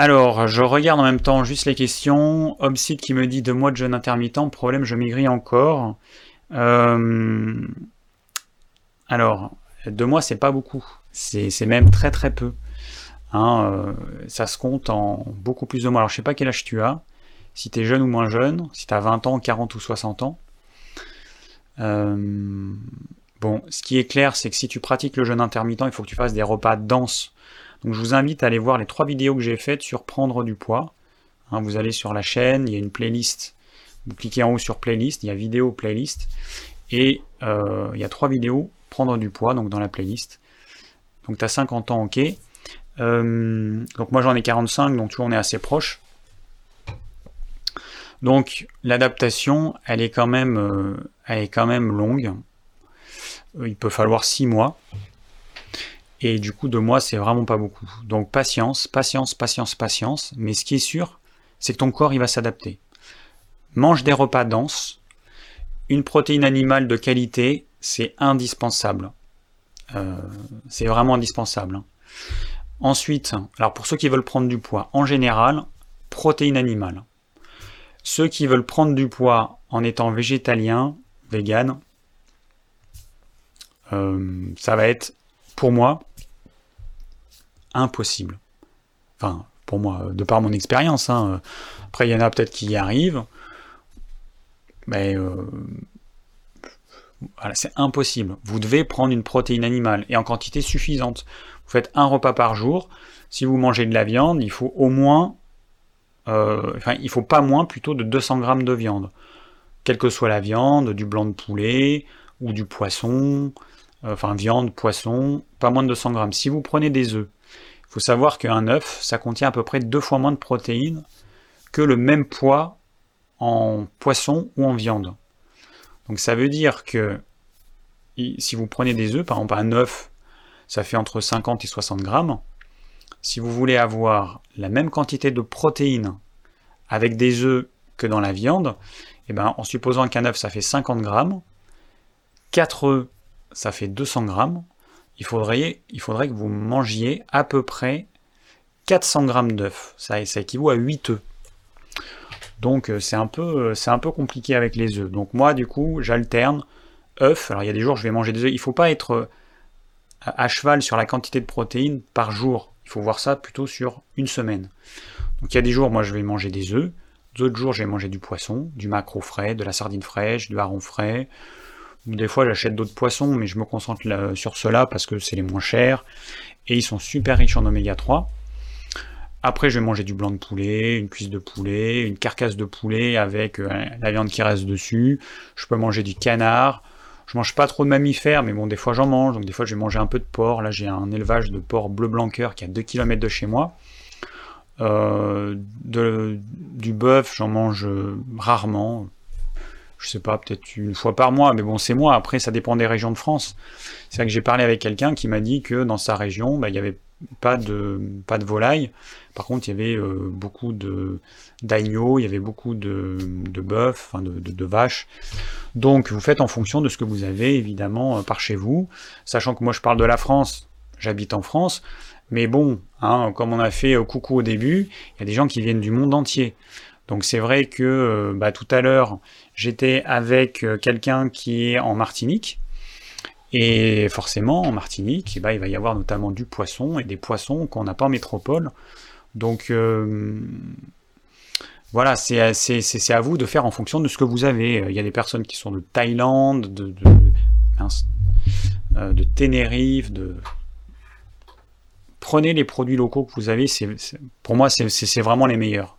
Alors, je regarde en même temps juste les questions. Homsite qui me dit deux mois de jeûne intermittent, problème, je maigris encore. Euh, alors, deux mois, c'est pas beaucoup. C'est même très très peu. Hein, euh, ça se compte en beaucoup plus de mois. Alors, je sais pas quel âge tu as, si tu es jeune ou moins jeune, si tu as 20 ans, 40 ou 60 ans. Euh, bon, ce qui est clair, c'est que si tu pratiques le jeûne intermittent, il faut que tu fasses des repas denses. Donc, je vous invite à aller voir les trois vidéos que j'ai faites sur prendre du poids. Hein, vous allez sur la chaîne, il y a une playlist. Vous cliquez en haut sur playlist, il y a vidéo playlist. Et euh, il y a trois vidéos prendre du poids, donc dans la playlist. Donc tu as 50 ans, ok. Euh, donc moi j'en ai 45, donc tu on est assez proche. Donc l'adaptation, elle est quand même, euh, elle est quand même longue. Il peut falloir 6 mois. Et du coup, 2 mois, c'est vraiment pas beaucoup. Donc patience, patience, patience, patience. Mais ce qui est sûr, c'est que ton corps, il va s'adapter. Mange des repas denses. Une protéine animale de qualité, c'est indispensable. c'est vraiment indispensable. Hein. Ensuite, alors pour ceux qui veulent prendre du poids, en général, protéines animales. Ceux qui veulent prendre du poids en étant végétalien, vegan, euh, ça va être, pour moi, impossible. Enfin, pour moi, de par mon expérience. Hein. Après, il y en a peut-être qui y arrivent. Mais euh, voilà, c'est impossible. Vous devez prendre une protéine animale et en quantité suffisante. Vous faites un repas par jour. Si vous mangez de la viande, il faut au moins, euh, enfin, il faut pas moins plutôt de 200 grammes de viande. Quelle que soit la viande, du blanc de poulet ou du poisson, euh, enfin viande, poisson, pas moins de 200 grammes. Si vous prenez des œufs, faut savoir qu'un œuf, ça contient à peu près deux fois moins de protéines que le même poids en poisson ou en viande. Donc ça veut dire que si vous prenez des œufs, par exemple un œuf ça fait entre 50 et 60 grammes. Si vous voulez avoir la même quantité de protéines avec des œufs que dans la viande, eh ben, en supposant qu'un œuf ça fait 50 grammes, 4 œufs ça fait 200 grammes, il faudrait, que vous mangiez à peu près 400 grammes d'œufs. Ça, équivaut à 8 œufs. Donc euh, c'est un, peu, un peu compliqué avec les œufs. Donc moi du coup j'alterne œufs. Alors il y a des jours je vais manger des œufs. Il ne faut pas être à cheval sur la quantité de protéines par jour. Il faut voir ça plutôt sur une semaine. Donc il y a des jours, moi je vais manger des œufs, d'autres jours je vais manger du poisson, du maquereau frais, de la sardine fraîche, du hareng frais. Des fois j'achète d'autres poissons, mais je me concentre sur ceux-là parce que c'est les moins chers et ils sont super riches en oméga 3. Après, je vais manger du blanc de poulet, une cuisse de poulet, une carcasse de poulet avec euh, la viande qui reste dessus. Je peux manger du canard, je mange pas trop de mammifères, mais bon, des fois j'en mange, donc des fois je vais manger un peu de porc. Là, j'ai un élevage de porc bleu blanc qui est à 2 km de chez moi. Euh, du bœuf, j'en mange euh, rarement. Je sais pas, peut-être une fois par mois, mais bon, c'est moi. Après, ça dépend des régions de France. C'est vrai que j'ai parlé avec quelqu'un qui m'a dit que dans sa région, bah, il n'y avait pas de, pas de volaille. Par contre, il y avait euh, beaucoup d'agneaux, il y avait beaucoup de, de bœufs, enfin de, de, vaches. Donc, vous faites en fonction de ce que vous avez, évidemment, euh, par chez vous. Sachant que moi, je parle de la France, j'habite en France. Mais bon, hein, comme on a fait euh, coucou au début, il y a des gens qui viennent du monde entier. Donc c'est vrai que bah, tout à l'heure, j'étais avec quelqu'un qui est en Martinique. Et forcément, en Martinique, bah, il va y avoir notamment du poisson et des poissons qu'on n'a pas en métropole. Donc euh, voilà, c'est à vous de faire en fonction de ce que vous avez. Il y a des personnes qui sont de Thaïlande, de, de, euh, de Tenerife, de... Prenez les produits locaux que vous avez, pour moi c'est vraiment les meilleurs.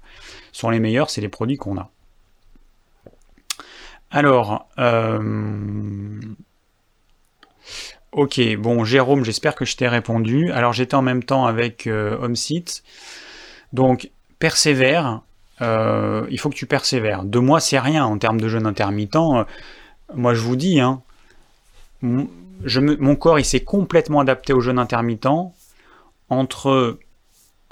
Ce sont les meilleurs, c'est les produits qu'on a. Alors, euh, ok, bon Jérôme, j'espère que je t'ai répondu. Alors j'étais en même temps avec euh. Donc, persévère. Euh, il faut que tu persévères. Deux mois, c'est rien en termes de jeûne intermittent. Euh, moi, je vous dis, hein, mon, corps, il s'est complètement adapté au jeûne intermittent entre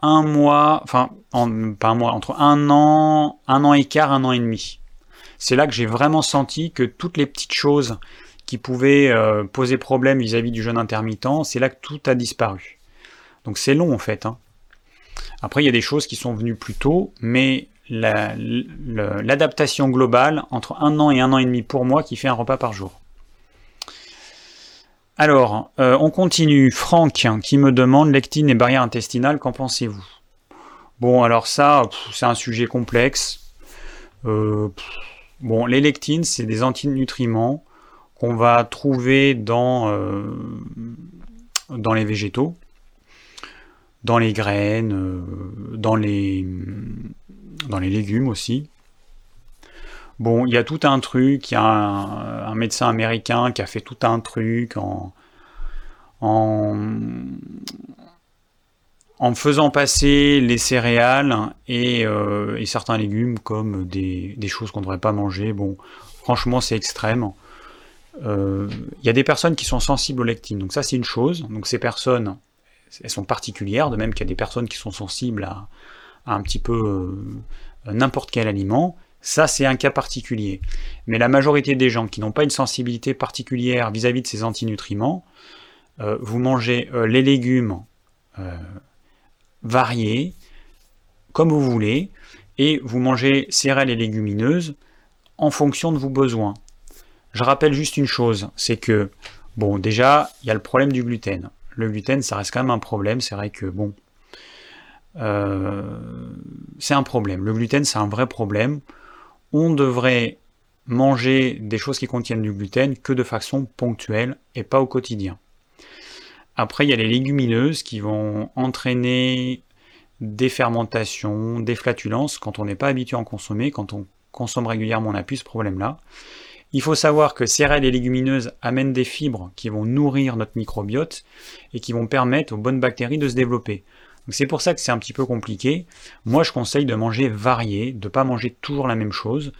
un mois, enfin, pas un mois, entre un an, un an et quart, un an et demi. C'est là que j'ai vraiment senti que toutes les petites choses qui pouvaient euh, poser problème vis-à-vis du jeûne intermittent, c'est là que tout a disparu. Donc c'est long en fait. Hein. Après, il y a des choses qui sont venues plus tôt, mais l'adaptation globale entre un an et un an et demi pour moi qui fait un repas par jour. Alors, euh, on continue. Franck qui me demande lectine et barrière intestinale, qu'en pensez-vous? Bon, alors ça, c'est un sujet complexe. Euh, bon, les lectines, c'est des antinutriments qu'on va trouver dans, euh, les végétaux, dans les graines, dans les, dans les légumes aussi. Bon, il y a tout un truc, il y a un, médecin américain qui a fait tout un truc en, en, faisant passer les céréales euh, et, certains légumes comme des, choses qu'on ne devrait pas manger. Bon, franchement, c'est extrême. Euh, il y a des personnes qui sont sensibles aux lectines, donc ça c'est une chose. Donc ces personnes, elles sont particulières, de même qu'il y a des personnes qui sont sensibles à, un petit peu euh, n'importe quel aliment. Ça, c'est un cas particulier. Mais la majorité des gens qui n'ont pas une sensibilité particulière vis-à-vis de ces antinutriments, euh, vous mangez euh, les légumes euh, variés, comme vous voulez, et vous mangez céréales et légumineuses en fonction de vos besoins. Je rappelle juste une chose, c'est que, bon, déjà, il y a le problème du gluten. Le gluten, ça reste quand même un problème, c'est vrai que, bon, c'est un problème. Le gluten, c'est un vrai problème on devrait manger des choses qui contiennent du gluten que de façon ponctuelle et pas au quotidien. Après, il y a les légumineuses qui vont entraîner des fermentations, des flatulences quand on n'est pas habitué à en consommer, quand on consomme régulièrement, on n'a plus ce problème-là. Il faut savoir que céréales et légumineuses amènent des fibres qui vont nourrir notre microbiote et qui vont permettre aux bonnes bactéries de se développer c'est pour ça que c'est un petit peu compliqué. Moi, je conseille de manger varié, de ne pas manger toujours la même chose,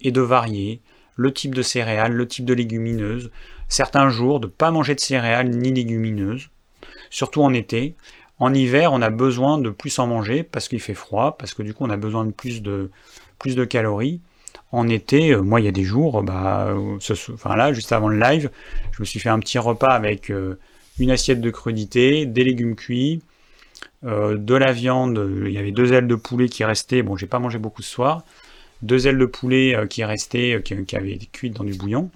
et de varier le type de céréales, le type de légumineuses. Certains jours, de ne pas manger de céréales ni légumineuses, surtout en été. En hiver, on a besoin de plus en manger parce qu'il fait froid, parce que du coup, on a besoin de plus de, plus de calories. En été, euh, moi, il y a des jours, bah, enfin là, juste avant le live, je me suis fait un petit repas avec euh, une assiette de crudité, des légumes cuits, euh, de la viande, il y avait deux ailes de poulet qui restaient, bon j'ai pas mangé beaucoup ce soir, deux ailes de poulet euh, qui restaient, euh, qui, avaient été cuites dans du bouillon,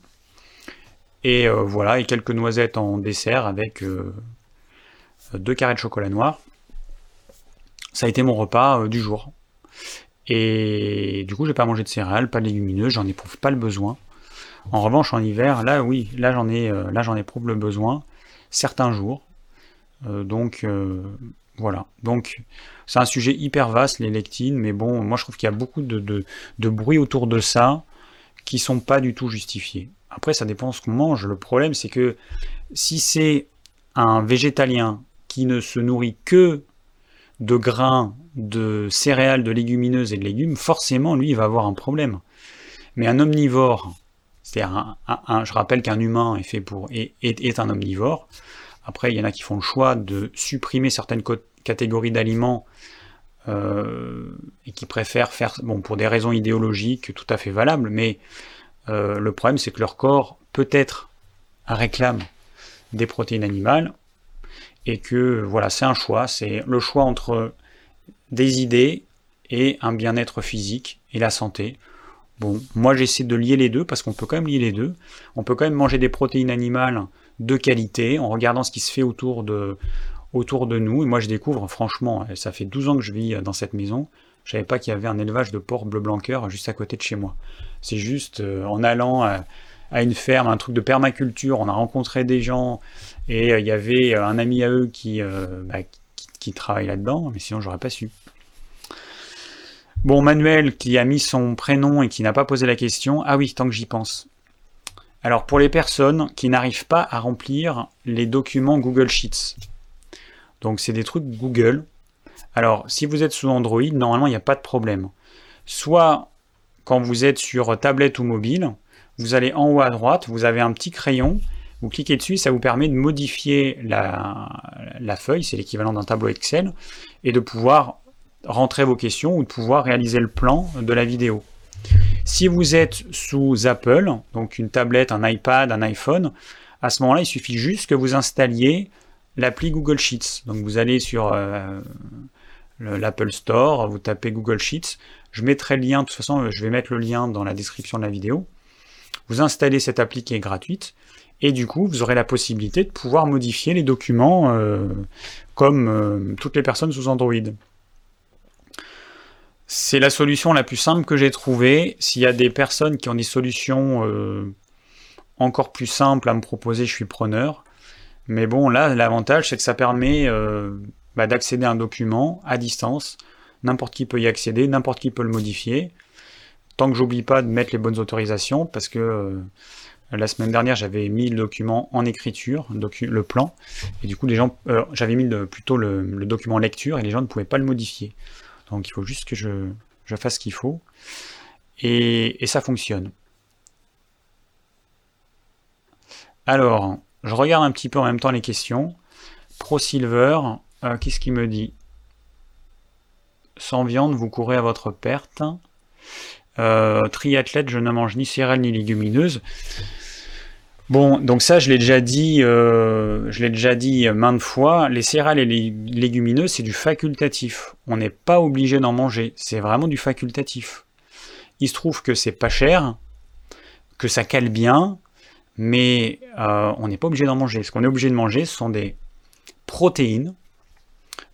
et voilà, et quelques noisettes en dessert avec deux carrés de chocolat noir. Ça a été mon repas du jour. Et du coup, j'ai pas mangé de céréales, pas de légumineuses, j'en éprouve pas le besoin. En revanche, en hiver, là, oui, là j'en ai, là j'en éprouve le besoin certains jours. donc, voilà. Donc, c'est un sujet hyper vaste, les lectines, mais bon, moi je trouve qu'il y a beaucoup de, bruit autour de ça qui sont pas du tout justifiés. Après, ça dépend ce qu'on mange. Le problème, c'est que si c'est un végétalien qui ne se nourrit que de grains, de céréales, de légumineuses et de légumes, forcément, lui, il va avoir un problème. Mais un omnivore, c'est-à-dire un, je rappelle qu'un humain est fait pour est, un omnivore. Après, il y en a qui font le choix de supprimer certaines catégories d'aliments euh, et qui préfèrent faire, bon, pour des raisons idéologiques tout à fait valables, mais euh, le problème c'est que leur corps peut-être réclame des protéines animales et que voilà, c'est un choix, c'est le choix entre des idées et un bien-être physique et la santé. Bon, moi j'essaie de lier les deux parce qu'on peut quand même lier les deux. On peut quand même manger des protéines animales de qualité en regardant ce qui se fait autour de, autour de nous. Et moi, je découvre, franchement, ça fait 12 ans que je vis dans cette maison. Je savais pas qu'il y avait un élevage de porcs bleu blanc juste à côté de chez moi. C'est juste euh, en allant à, une ferme, un truc de permaculture, on a rencontré des gens et euh, il y avait euh, un ami à eux qui, bah, qui, travaille là-dedans, mais sinon j'aurais pas su. Bon, Manuel qui a mis son prénom et qui n'a pas posé la question. Ah oui, tant que j'y pense. Alors pour les personnes qui n'arrivent pas à remplir les documents Google Sheets, donc c'est des trucs Google. Alors si vous êtes sous Android, normalement il n'y a pas de problème. Soit quand vous êtes sur tablette ou mobile, vous allez en haut à droite, vous avez un petit crayon, Vous cliquez dessus, ça vous permet de modifier la, feuille, c'est l'équivalent d'un tableau Excel, et de pouvoir rentrer vos questions ou de pouvoir réaliser le plan de la vidéo. Si vous êtes sous Apple, donc une tablette, un iPad, un iPhone, à ce moment-là, il suffit juste que vous installiez l'appli Google Sheets. Donc vous allez sur euh, l'Apple Store, vous tapez Google Sheets. Je mettrai le lien, de toute façon, je vais mettre le lien dans la description de la vidéo. Vous installez cette appli qui est gratuite. Et du coup, vous aurez la possibilité de pouvoir modifier les documents euh, comme euh, toutes les personnes sous Android. C'est la solution la plus simple que j'ai trouvée. S'il y a des personnes qui ont des solutions euh, encore plus simples à me proposer, je suis preneur. Mais bon, là, l'avantage, c'est que ça permet euh, bah, d'accéder à un document à distance. N'importe qui peut y accéder, n'importe qui peut le modifier. Tant que j'oublie pas de mettre les bonnes autorisations, parce que euh, la semaine dernière, j'avais mis le document en écriture, le plan, et du coup, les gens, j'avais mis plutôt le, le, document en lecture, et les gens ne pouvaient pas le modifier. Donc il faut juste que je, fasse ce qu'il faut. Et, ça fonctionne. Alors, je regarde un petit peu en même temps les questions. Pro Silver, euh, qu'est-ce qu'il me dit? Sans viande, vous courez à votre perte. Euh, triathlète, je ne mange ni céréales ni légumineuses. Bon, donc ça, je l'ai déjà dit, euh, je l'ai déjà dit maintes fois. Les céréales et les légumineuses, c'est du facultatif. On n'est pas obligé d'en manger. C'est vraiment du facultatif. Il se trouve que c'est pas cher, que ça cale bien, mais on n'est pas obligé d'en manger. Ce qu'on est obligé de manger, ce sont des protéines.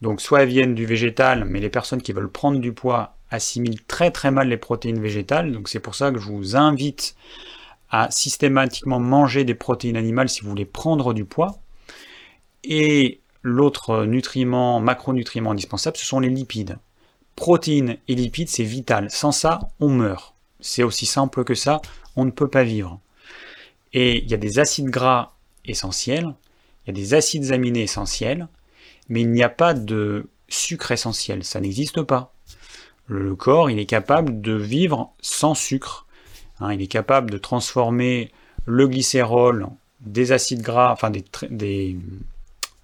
Donc soit elles viennent du végétal, mais les personnes qui veulent prendre du poids assimilent très très mal les protéines végétales. Donc c'est pour ça que je vous invite à systématiquement manger des protéines animales si vous voulez prendre du poids. Et l'autre nutriment, macronutriment indispensable, ce sont les lipides. Protéines et lipides, c'est vital. Sans ça, on meurt. C'est aussi simple que ça, on ne peut pas vivre. Et il y a des acides gras essentiels, il y a des acides aminés essentiels, mais il n'y a pas de sucre essentiel, ça n'existe pas. Le corps, il est capable de vivre sans sucre. Hein, il est capable de transformer le glycérol, des acides gras, enfin des, des,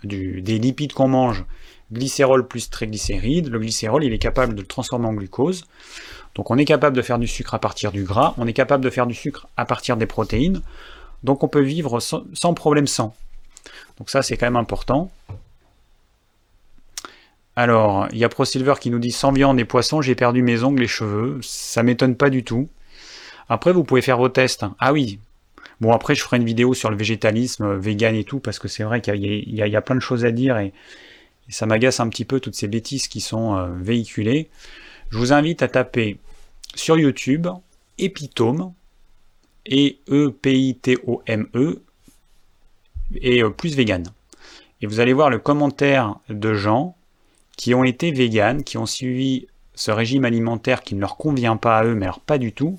des lipides qu'on mange, glycérol plus triglycérides. Le glycérol, il est capable de le transformer en glucose. Donc on est capable de faire du sucre à partir du gras, on est capable de faire du sucre à partir des protéines. Donc on peut vivre sans, sans problème sans. Donc ça c'est quand même important. Alors, il y a ProSilver qui nous dit sans viande et poisson, j'ai perdu mes ongles et cheveux. Ça m'étonne pas du tout. Après, vous pouvez faire vos tests. Ah oui. Bon, après, je ferai une vidéo sur le végétalisme, euh, vegan et tout, parce que c'est vrai qu'il y, a plein de choses à dire et, ça m'agace un petit peu toutes ces bêtises qui sont euh, véhiculées. Je vous invite à taper sur YouTube épitome et e e et euh, plus vegan. Et vous allez voir le commentaire de gens qui ont été vegan, qui ont suivi ce régime alimentaire qui ne leur convient pas à eux, mais alors pas du tout,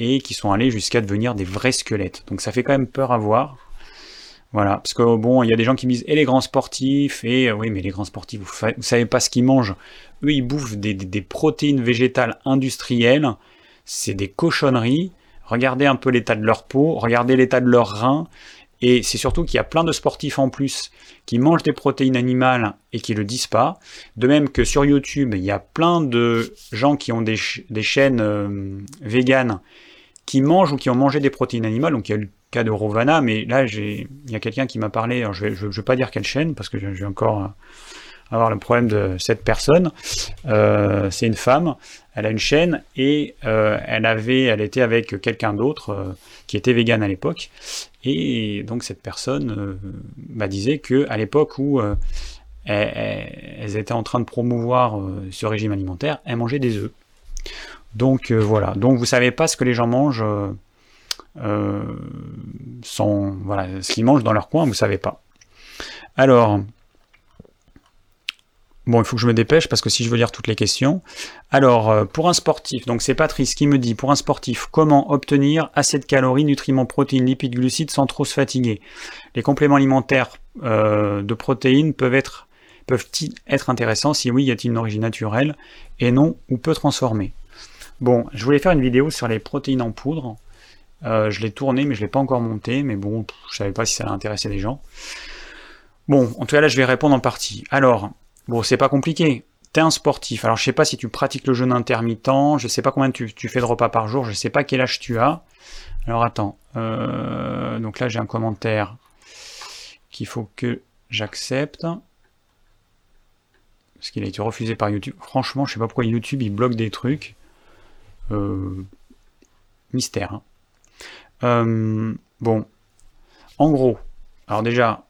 et qui sont allés jusqu'à devenir des vrais squelettes. Donc ça fait quand même peur à voir. Voilà, parce que bon, il y a des gens qui disent, et les grands sportifs, et euh, oui, mais les grands sportifs, vous, ne savez pas ce qu'ils mangent. Eux, ils bouffent des, des protéines végétales industrielles, c'est des cochonneries. Regardez un peu l'état de leur peau, regardez l'état de leurs reins, et c'est surtout qu'il y a plein de sportifs en plus qui mangent des protéines animales et qui le disent pas. De même que sur YouTube, il y a plein de gens qui ont des, chaînes euh, véganes qui mangent ou qui ont mangé des protéines animales. Donc il y a le cas de Rovana, mais là il y a quelqu'un qui m'a parlé. je ne vais, pas dire quelle chaîne parce que je vais encore avoir le problème de cette personne. Euh, c'est une femme, elle a une chaîne et euh, elle avait, elle était avec quelqu'un d'autre qui était vegan à l'époque et donc cette personne euh, m'a disait que à l'époque où euh, elles, étaient en train de promouvoir euh, ce régime alimentaire, elles mangeaient des œufs. Donc voilà. Donc vous savez pas ce que les gens mangent. sont, voilà, ce qu'ils mangent dans leur coin, vous savez pas. Alors, Bon, il faut que je me dépêche parce que si je veux lire toutes les questions. Alors, euh, pour un sportif, donc c'est Patrice qui me dit, pour un sportif, comment obtenir assez de calories, nutriments, protéines, lipides, glucides sans trop se fatiguer? Les compléments alimentaires euh, de protéines peuvent être peuvent-ils être intéressants? Si oui, y a-t-il une origine naturelle? Et non, ou peu transformée? Bon, je voulais faire une vidéo sur les protéines en poudre. Euh, je l'ai tourné, mais je l'ai pas encore monté. Mais bon, je savais pas si ça allait intéresser des gens. Bon, en tout cas là, je vais répondre en partie. Alors, bon, c'est pas compliqué. T'es un sportif. Alors, je sais pas si tu pratiques le jeûne intermittent. Je sais pas combien tu, fais de repas par jour. Je sais pas quel âge tu as. Alors, attends. Euh, donc là, j'ai un commentaire qu'il faut que j'accepte. Parce qu'il a été refusé par YouTube. Franchement, je sais pas pourquoi YouTube il bloque des trucs. Euh, mystère. Hein. Euh, bon, en gros, alors déjà,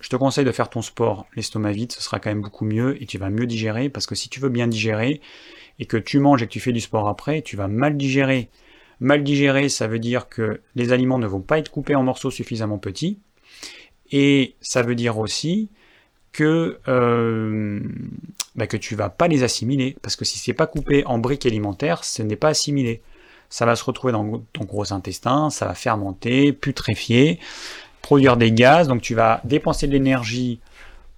je te conseille de faire ton sport l'estomac vide, ce sera quand même beaucoup mieux et tu vas mieux digérer parce que si tu veux bien digérer et que tu manges et que tu fais du sport après, tu vas mal digérer. Mal digérer, ça veut dire que les aliments ne vont pas être coupés en morceaux suffisamment petits et ça veut dire aussi que, euh, bah que tu vas pas les assimiler parce que si c'est pas coupé en briques alimentaires, ce n'est pas assimilé ça va se retrouver dans ton gros intestin, ça va fermenter, putréfier, produire des gaz, donc tu vas dépenser de l'énergie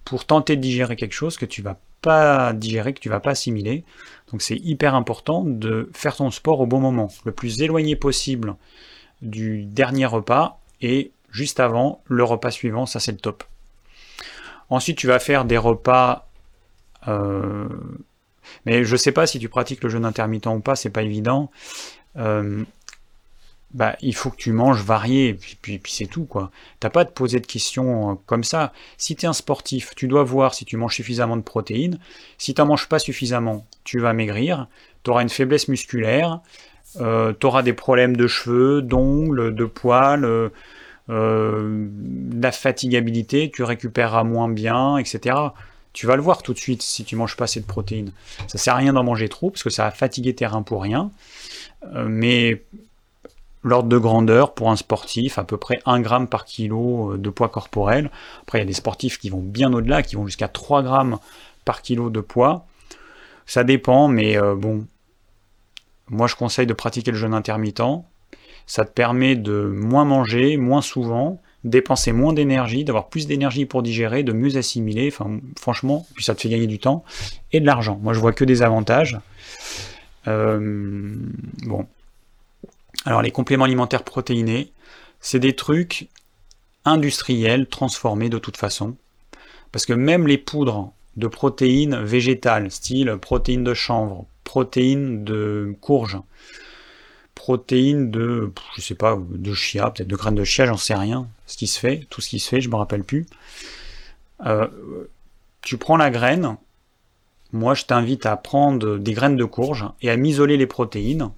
pour tenter de digérer quelque chose que tu vas pas digérer, que tu vas pas assimiler. Donc c'est hyper important de faire ton sport au bon moment, le plus éloigné possible du dernier repas et juste avant le repas suivant, ça c'est le top. Ensuite tu vas faire des repas euh, mais je sais pas si tu pratiques le jeûne intermittent ou pas, c'est pas évident. Euh, bah, il faut que tu manges varié, et puis, c'est tout, quoi. T'as pas à te poser de questions euh, comme ça. Si tu es un sportif, tu dois voir si tu manges suffisamment de protéines. Si tu manges pas suffisamment, tu vas maigrir, tu auras une faiblesse musculaire, euh, tu auras des problèmes de cheveux, d'ongles, de poils, euh, de la fatigabilité, tu récupéreras moins bien, etc. Tu vas le voir tout de suite si tu manges pas assez de protéines. Ça sert à rien d'en manger trop, parce que ça va fatiguer tes reins pour rien. Euh, mais l'ordre de grandeur pour un sportif, à peu près 1 gramme par kilo euh, de poids corporel. Après, il y a des sportifs qui vont bien au-delà, qui vont jusqu'à 3 grammes par kilo de poids. Ça dépend, mais euh, bon, moi je conseille de pratiquer le jeûne intermittent. Ça te permet de moins manger, moins souvent, dépenser moins d'énergie, d'avoir plus d'énergie pour digérer, de mieux assimiler. Enfin, franchement, puis ça te fait gagner du temps et de l'argent. Moi, je vois que des avantages. Euh, bon. Alors les compléments alimentaires protéinés, c'est des trucs industriels, transformés de toute façon. Parce que même les poudres de protéines végétales, style protéines de chanvre, protéines de courge, protéines de, je sais pas, de chia, peut-être de graines de chia, j'en sais rien, ce qui se fait, tout ce qui se fait, je me rappelle plus. Euh, tu prends la graine, moi je t'invite à prendre des graines de courge et à m'isoler les protéines.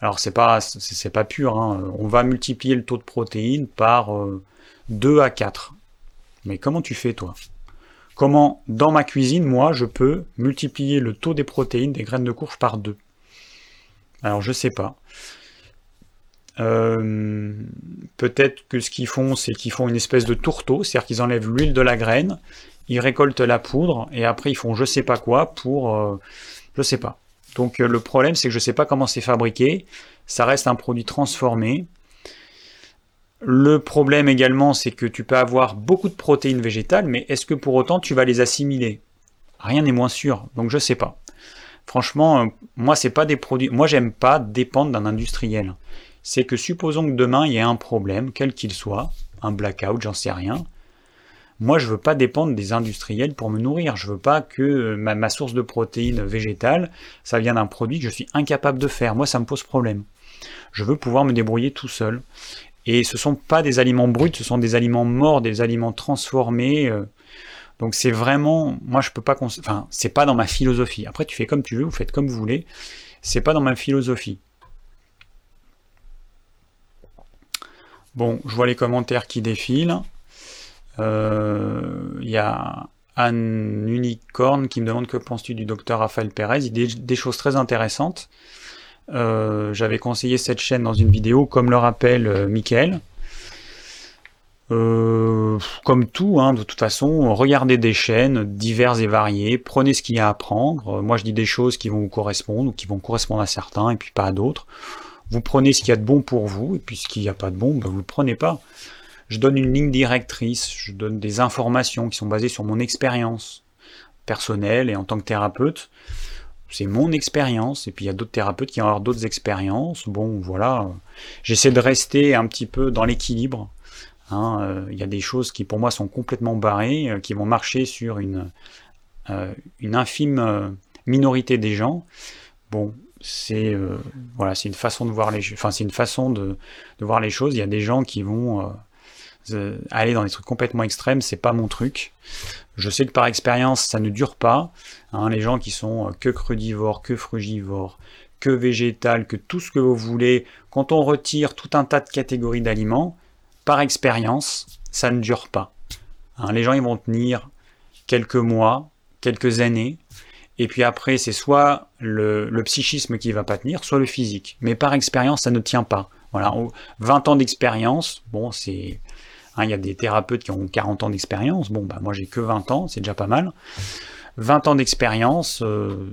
Alors c'est pas c'est pas pur, hein. on va multiplier le taux de protéines par 2 euh, à 4. Mais comment tu fais toi? Comment dans ma cuisine, moi, je peux multiplier le taux des protéines des graines de courge par 2 Alors je sais pas. Euh, peut-être que ce qu'ils font, c'est qu'ils font une espèce de tourteau, c'est-à-dire qu'ils enlèvent l'huile de la graine, ils récoltent la poudre et après ils font je sais pas quoi pour euh, je sais pas. Donc euh, le problème c'est que je sais pas comment c'est fabriqué, ça reste un produit transformé. Le problème également c'est que tu peux avoir beaucoup de protéines végétales mais est-ce que pour autant tu vas les assimiler? Rien n'est moins sûr, donc je sais pas. Franchement, euh, moi c'est pas des produits, moi j'aime pas dépendre d'un industriel. C'est que supposons que demain il y ait un problème, quel qu'il soit, un blackout, j'en sais rien, moi, je veux pas dépendre des industriels pour me nourrir. Je veux pas que euh, ma, source de protéines végétales, ça vient d'un produit que je suis incapable de faire. Moi, ça me pose problème. Je veux pouvoir me débrouiller tout seul. Et ce sont pas des aliments bruts, ce sont des aliments morts, des aliments transformés. Euh. Donc c'est vraiment, moi je peux pas, enfin c'est pas dans ma philosophie. Après tu fais comme tu veux, vous faites comme vous voulez. C'est pas dans ma philosophie. Bon, je vois les commentaires qui défilent. Il euh, y a Anne Unicorn qui me demande que penses-tu du docteur Raphaël Pérez. Il dit des choses très intéressantes. Euh, j'avais conseillé cette chaîne dans une vidéo, comme le rappelle euh, Michael. comme tout, hein, de toute façon, regardez des chaînes diverses et variées, prenez ce qu'il y a à prendre. Moi, je dis des choses qui vont vous correspondre ou qui vont correspondre à certains et puis pas à d'autres. Vous prenez ce qu'il y a de bon pour vous et puis ce qu'il n'y a pas de bon, ben, vous ne le prenez pas je donne une ligne directrice, je donne des informations qui sont basées sur mon expérience personnelle et en tant que thérapeute. c'est mon expérience, et puis il y a d'autres thérapeutes qui ont avoir d'autres expériences. Bon, voilà, j'essaie de rester un petit peu dans l'équilibre. Hein. Euh, il y a des choses qui pour moi sont complètement barrées, euh, qui vont marcher sur une, euh, une infime minorité des gens. Bon, c'est voilà, une façon de voir les, enfin c'est une façon de, de, voir les choses. Il y a des gens qui vont aller dans des trucs complètement extrêmes, c'est pas mon truc. Je sais que par expérience, ça ne dure pas. Hein, les gens qui sont euh, que crudivores, que frugivores, que végétal, que tout ce que vous voulez, quand on retire tout un tas de catégories d'aliments, par expérience, ça ne dure pas. Hein, les gens ils vont tenir quelques mois, quelques années, et puis après c'est soit le, psychisme qui va pas tenir, soit le physique. Mais par expérience, ça ne tient pas. Voilà, 20 ans d'expérience, bon c'est Hein, il y a des thérapeutes qui ont 40 ans d'expérience. Bon, bah, moi j'ai que 20 ans, c'est déjà pas mal. 20 ans d'expérience, euh,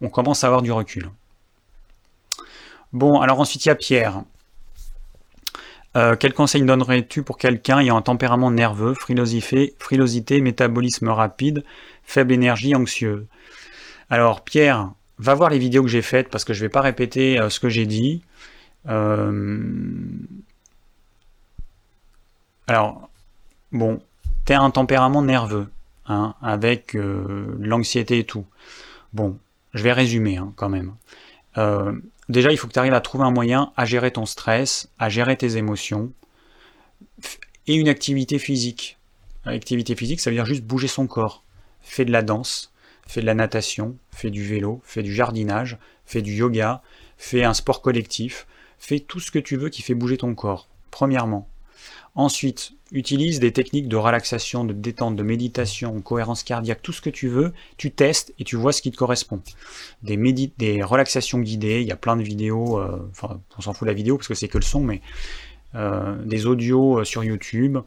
on commence à avoir du recul. Bon, alors ensuite il y a Pierre. Euh, quel conseil donnerais-tu pour quelqu'un ayant un tempérament nerveux, frilosité, métabolisme rapide, faible énergie, anxieux? Alors Pierre, va voir les vidéos que j'ai faites parce que je ne vais pas répéter euh, ce que j'ai dit. Alors, bon, t'as un tempérament nerveux, hein, avec euh, l'anxiété et tout. Bon, je vais résumer hein, quand même. Euh, déjà, il faut que tu arrives à trouver un moyen à gérer ton stress, à gérer tes émotions, et une activité physique. L'activité physique, ça veut dire juste bouger son corps. Fais de la danse, fais de la natation, fais du vélo, fais du jardinage, fais du yoga, fais un sport collectif, fais tout ce que tu veux qui fait bouger ton corps, premièrement. Ensuite, utilise des techniques de relaxation, de détente, de méditation, cohérence cardiaque, tout ce que tu veux. Tu testes et tu vois ce qui te correspond. Des, relaxations guidées, il y a plein de vidéos, euh, enfin, on s'en fout de la vidéo parce que c'est que le son, mais euh, des audios euh, sur YouTube.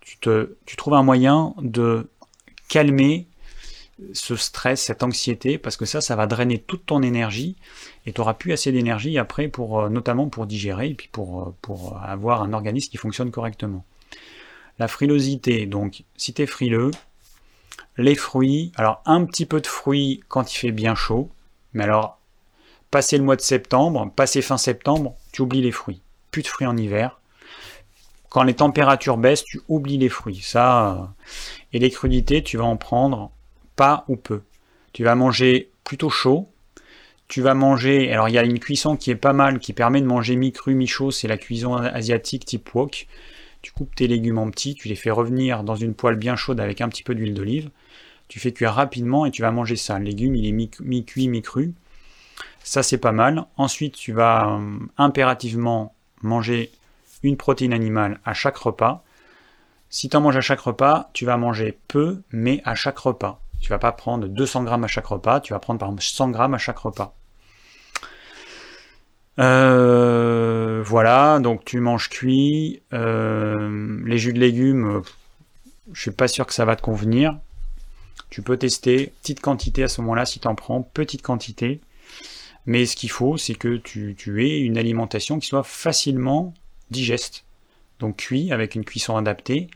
Tu trouves un moyen de calmer ce stress, cette anxiété, parce que ça, ça va drainer toute ton énergie, et tu n'auras plus assez d'énergie après, pour, euh, notamment pour digérer, et puis pour, euh, pour avoir un organisme qui fonctionne correctement. La frilosité, donc si tu es frileux, les fruits, alors un petit peu de fruits quand il fait bien chaud, mais alors, passer le mois de septembre, passer fin septembre, tu oublies les fruits. Plus de fruits en hiver. Quand les températures baissent, tu oublies les fruits. Ça, euh, et les crudités, tu vas en prendre pas ou peu. Tu vas manger plutôt chaud. Tu vas manger, alors il y a une cuisson qui est pas mal, qui permet de manger mi-cru, mi-chaud, c'est la cuisson asiatique type wok. Tu coupes tes légumes en petits, tu les fais revenir dans une poêle bien chaude avec un petit peu d'huile d'olive. Tu fais cuire rapidement et tu vas manger ça. Le légume, il est mi-cuit, mi-cru. Ça, c'est pas mal. Ensuite, tu vas euh, impérativement manger une protéine animale à chaque repas. Si tu en manges à chaque repas, tu vas manger peu, mais à chaque repas. Tu vas pas prendre 200 grammes à chaque repas, tu vas prendre par exemple 100 grammes à chaque repas. Euh, voilà, donc tu manges cuit. Euh, les jus de légumes, je suis pas sûr que ça va te convenir. Tu peux tester petite quantité à ce moment-là si tu en prends, petite quantité. Mais ce qu'il faut, c'est que tu, tu aies une alimentation qui soit facilement digeste. Donc cuit avec une cuisson adaptée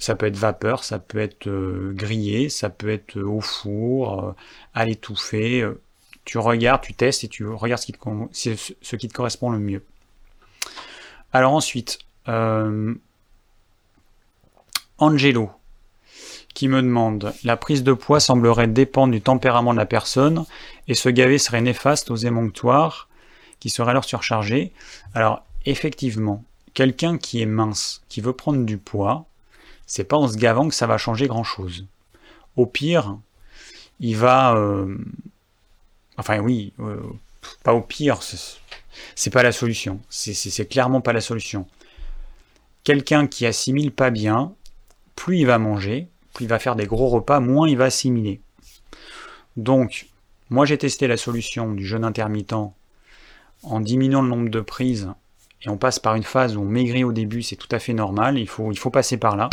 ça peut être vapeur, ça peut être euh, grillé, ça peut être euh, au four, euh, à l'étouffer. tu regardes, tu testes et tu regardes ce qui te, correspond le mieux. Alors ensuite, Angelo qui me demande La prise de poids semblerait dépendre du tempérament de la personne et se gaver serait néfaste aux émonctoires qui seraient alors surchargés. Alors effectivement, quelqu'un qui est mince, qui veut prendre du poids, c'est pas en se gavant que ça va changer grand chose. Au pire, il va. Euh, enfin, oui, euh, pas au pire, c'est pas la solution. C'est clairement pas la solution. Quelqu'un qui assimile pas bien, plus il va manger, plus il va faire des gros repas, moins il va assimiler. Donc, moi j'ai testé la solution du jeûne intermittent en diminuant le nombre de prises et on passe par une phase où on maigrit au début, c'est tout à fait normal, il faut, il faut passer par là.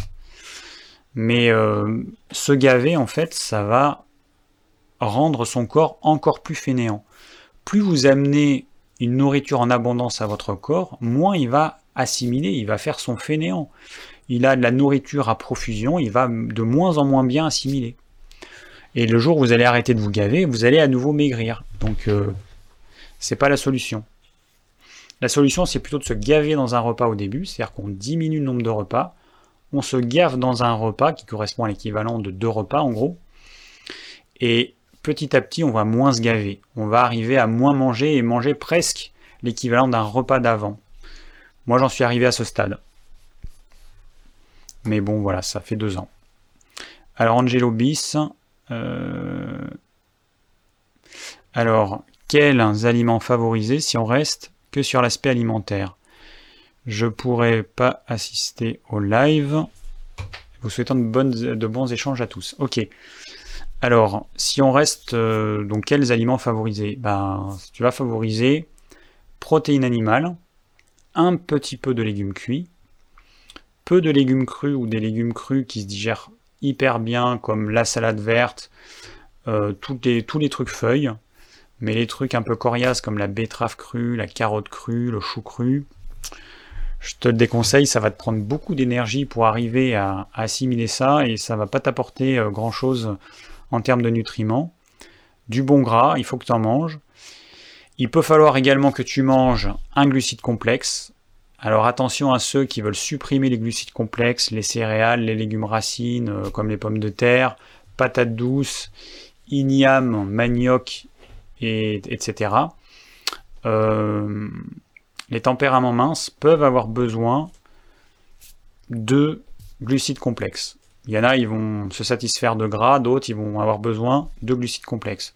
Mais euh, se gaver, en fait, ça va rendre son corps encore plus fainéant. Plus vous amenez une nourriture en abondance à votre corps, moins il va assimiler, il va faire son fainéant. Il a de la nourriture à profusion, il va de moins en moins bien assimiler. Et le jour où vous allez arrêter de vous gaver, vous allez à nouveau maigrir. Donc, euh, c'est pas la solution. La solution, c'est plutôt de se gaver dans un repas au début, c'est-à-dire qu'on diminue le nombre de repas, on se gave dans un repas qui correspond à l'équivalent de deux repas en gros, et petit à petit, on va moins se gaver. On va arriver à moins manger et manger presque l'équivalent d'un repas d'avant. Moi, j'en suis arrivé à ce stade. Mais bon, voilà, ça fait deux ans. Alors, Angelo Bis. Euh, alors, quels aliments favoriser si on reste que sur l'aspect alimentaire? Je pourrais pas assister au live. Vous souhaitant de, de bons échanges à tous. Ok. Alors, si on reste, euh, donc quels aliments favoriser? Ben, Tu vas favoriser protéines animales, un petit peu de légumes cuits, peu de légumes crus ou des légumes crus qui se digèrent hyper bien, comme la salade verte, euh, tous, les, tous les trucs feuilles, mais les trucs un peu coriaces comme la betterave crue, la carotte crue, le chou cru, je te le déconseille, ça va te prendre beaucoup d'énergie pour arriver à, assimiler ça et ça va pas t'apporter euh, grand chose en termes de nutriments. Du bon gras, il faut que tu en manges. Il peut falloir également que tu manges un glucide complexe. Alors attention à ceux qui veulent supprimer les glucides complexes, les céréales, les légumes racines euh, comme les pommes de terre, patates douces, igname, manioc, et, etc. Euh, les tempéraments minces peuvent avoir besoin de glucides complexes. Il y en a, ils vont se satisfaire de gras, d'autres, ils vont avoir besoin de glucides complexes.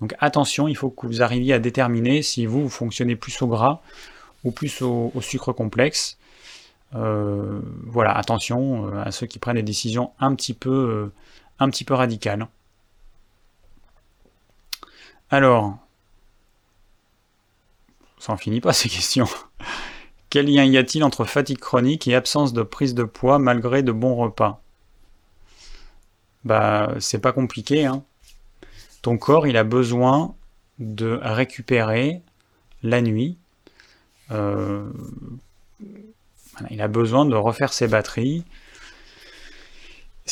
Donc attention, il faut que vous arriviez à déterminer si vous, fonctionnez plus au gras ou plus au, sucre complexe. Euh, voilà, attention euh, à ceux qui prennent des décisions un petit peu, euh, un petit peu radicales. Alors, ça en finit pas <laughs> ces questions. Quel lien y a-t-il entre fatigue chronique et absence de prise de poids malgré de bons repas? Bah c'est pas compliqué. Hein. Ton corps, il a besoin de récupérer la nuit. Euh, il a besoin de refaire ses batteries.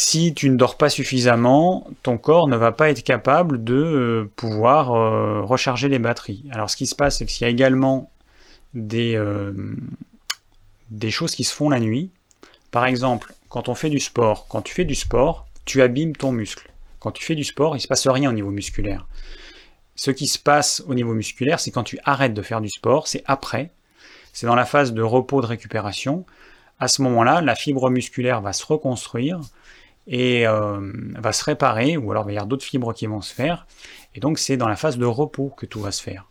Si tu ne dors pas suffisamment, ton corps ne va pas être capable de euh, pouvoir euh, recharger les batteries. Alors ce qui se passe, c'est qu'il y a également des, des choses qui se font la nuit. Par exemple, quand on fait du sport, quand tu fais du sport, tu abîmes ton muscle. Quand tu fais du sport, il ne se passe rien au niveau musculaire. Ce qui se passe au niveau musculaire, c'est quand tu arrêtes de faire du sport, c'est après, c'est dans la phase de repos de récupération. À ce moment-là, la fibre musculaire va se reconstruire et euh, va se réparer, ou alors il y avoir d'autres fibres qui vont se faire. Et donc c'est dans la phase de repos que tout va se faire.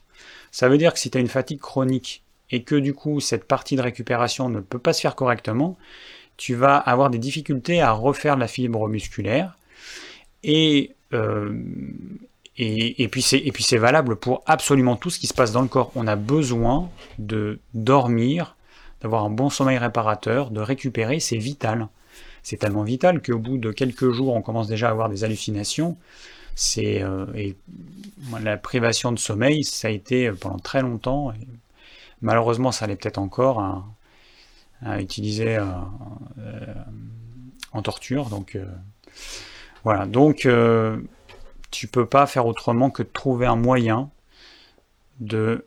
Ça veut dire que si tu as une fatigue chronique et que du coup cette partie de récupération ne peut pas se faire correctement, tu vas avoir des difficultés à refaire la fibre musculaire. Et, euh, et, puis c'est valable pour absolument tout ce qui se passe dans le corps. On a besoin de dormir, d'avoir un bon sommeil réparateur, de récupérer, c'est vital. C'est tellement vital qu'au bout de quelques jours, on commence déjà à avoir des hallucinations. C'est euh, la privation de sommeil, ça a été pendant très longtemps. Malheureusement, ça l'est peut-être encore un, à utiliser euh, euh, en torture. Donc euh, voilà, donc tu peux pas faire autrement que de trouver un moyen de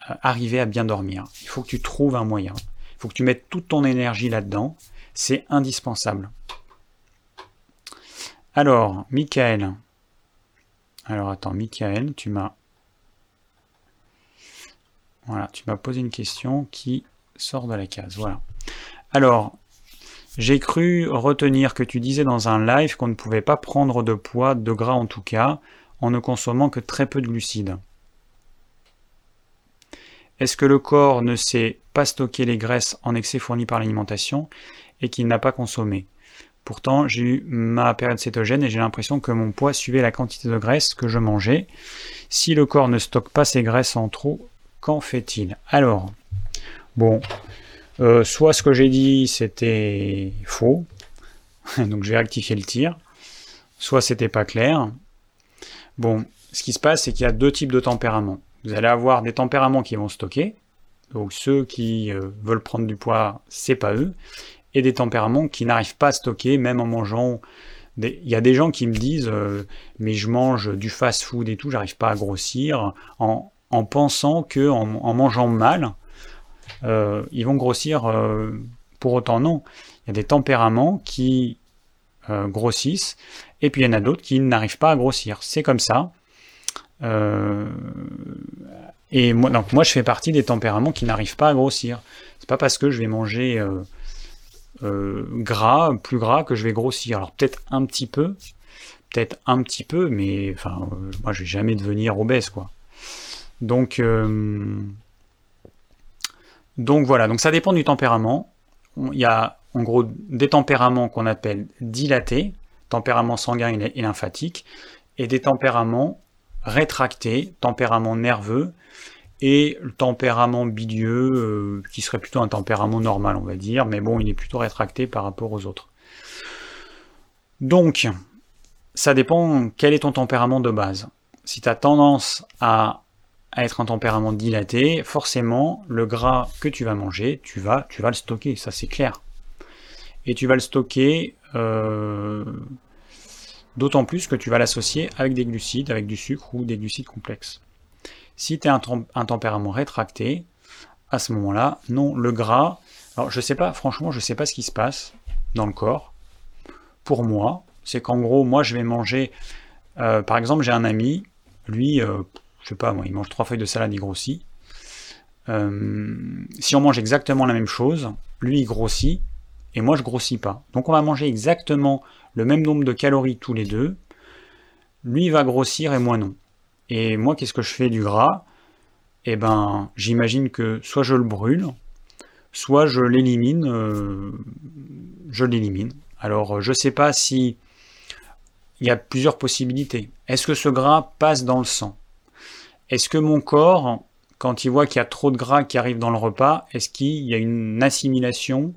arriver à bien dormir. Il faut que tu trouves un moyen. Il faut que tu mettes toute ton énergie là-dedans. C'est indispensable. Alors, Michael. Alors attends, Michael, tu m'as. Voilà, tu m'as posé une question qui sort de la case. Voilà. Alors, j'ai cru retenir que tu disais dans un live qu'on ne pouvait pas prendre de poids, de gras en tout cas, en ne consommant que très peu de glucides. Est-ce que le corps ne sait pas stocker les graisses en excès fournies par l'alimentation? Et qu'il n'a pas consommé Pourtant, j'ai eu ma période cétogène et j'ai l'impression que mon poids suivait la quantité de graisse que je mangeais. Si le corps ne stocke pas ses graisses en trop, qu'en fait-il? Alors, Bon, euh, soit ce que j'ai dit c'était faux, <laughs> donc j'ai rectifié le tir, soit c'était pas clair. Bon, ce qui se passe, c'est qu'il y a deux types de tempéraments. Vous allez avoir des tempéraments qui vont stocker, donc ceux qui euh, veulent prendre du poids, c'est pas eux, et des tempéraments qui n'arrivent pas à stocker, même en mangeant il y a des gens qui me disent euh, mais je mange du fast-food et tout, j'arrive pas à grossir, en, pensant que en, mangeant mal, euh, ils vont grossir. Euh, pour autant, non. Il y a des tempéraments qui grossissent, et puis il y en a d'autres qui n'arrivent pas à grossir. C'est comme ça. et moi, donc moi, je fais partie des tempéraments qui n'arrivent pas à grossir. C'est pas parce que je vais manger euh, gras, plus gras, que je vais grossir. Alors peut-être un petit peu, peut-être un petit peu, mais enfin, euh, moi je vais jamais devenir obèse, quoi. Donc, euh, donc voilà, donc ça dépend du tempérament. Il y a en gros des tempéraments qu'on appelle dilatés, tempérament sanguin et lymphatique, et des tempéraments rétractés, tempérament nerveux, et le tempérament bilieux, euh, qui serait plutôt un tempérament normal, on va dire, mais bon, il est plutôt rétracté par rapport aux autres. Donc, ça dépend quel est ton tempérament de base. Si tu as tendance à, être un tempérament dilaté, forcément, le gras que tu vas manger, tu vas, tu vas le stocker, ça c'est clair. Et tu vas le stocker euh, d'autant plus que tu vas l'associer avec des glucides, avec du sucre ou des glucides complexes. Si tu as un, tempérament rétracté, à ce moment-là, non, le gras. Alors je sais pas, franchement, je sais pas ce qui se passe dans le corps. Pour moi, c'est qu'en gros, moi je vais manger. Euh, par exemple, j'ai un ami, lui, euh, je sais pas, moi, il mange trois feuilles de salade, il grossit. Euh, si on mange exactement la même chose, lui il grossit et moi je grossis pas. Donc on va manger exactement le même nombre de calories tous les deux. Lui il va grossir et moi non. Et moi, qu'est-ce que je fais du gras? Eh ben, j'imagine que soit je le brûle, soit je l'élimine. Euh, je l'élimine. Alors, je ne sais pas si il y a plusieurs possibilités. Est-ce que ce gras passe dans le sang? Est-ce que mon corps, quand il voit qu'il y a trop de gras qui arrive dans le repas, est-ce qu'il y a une assimilation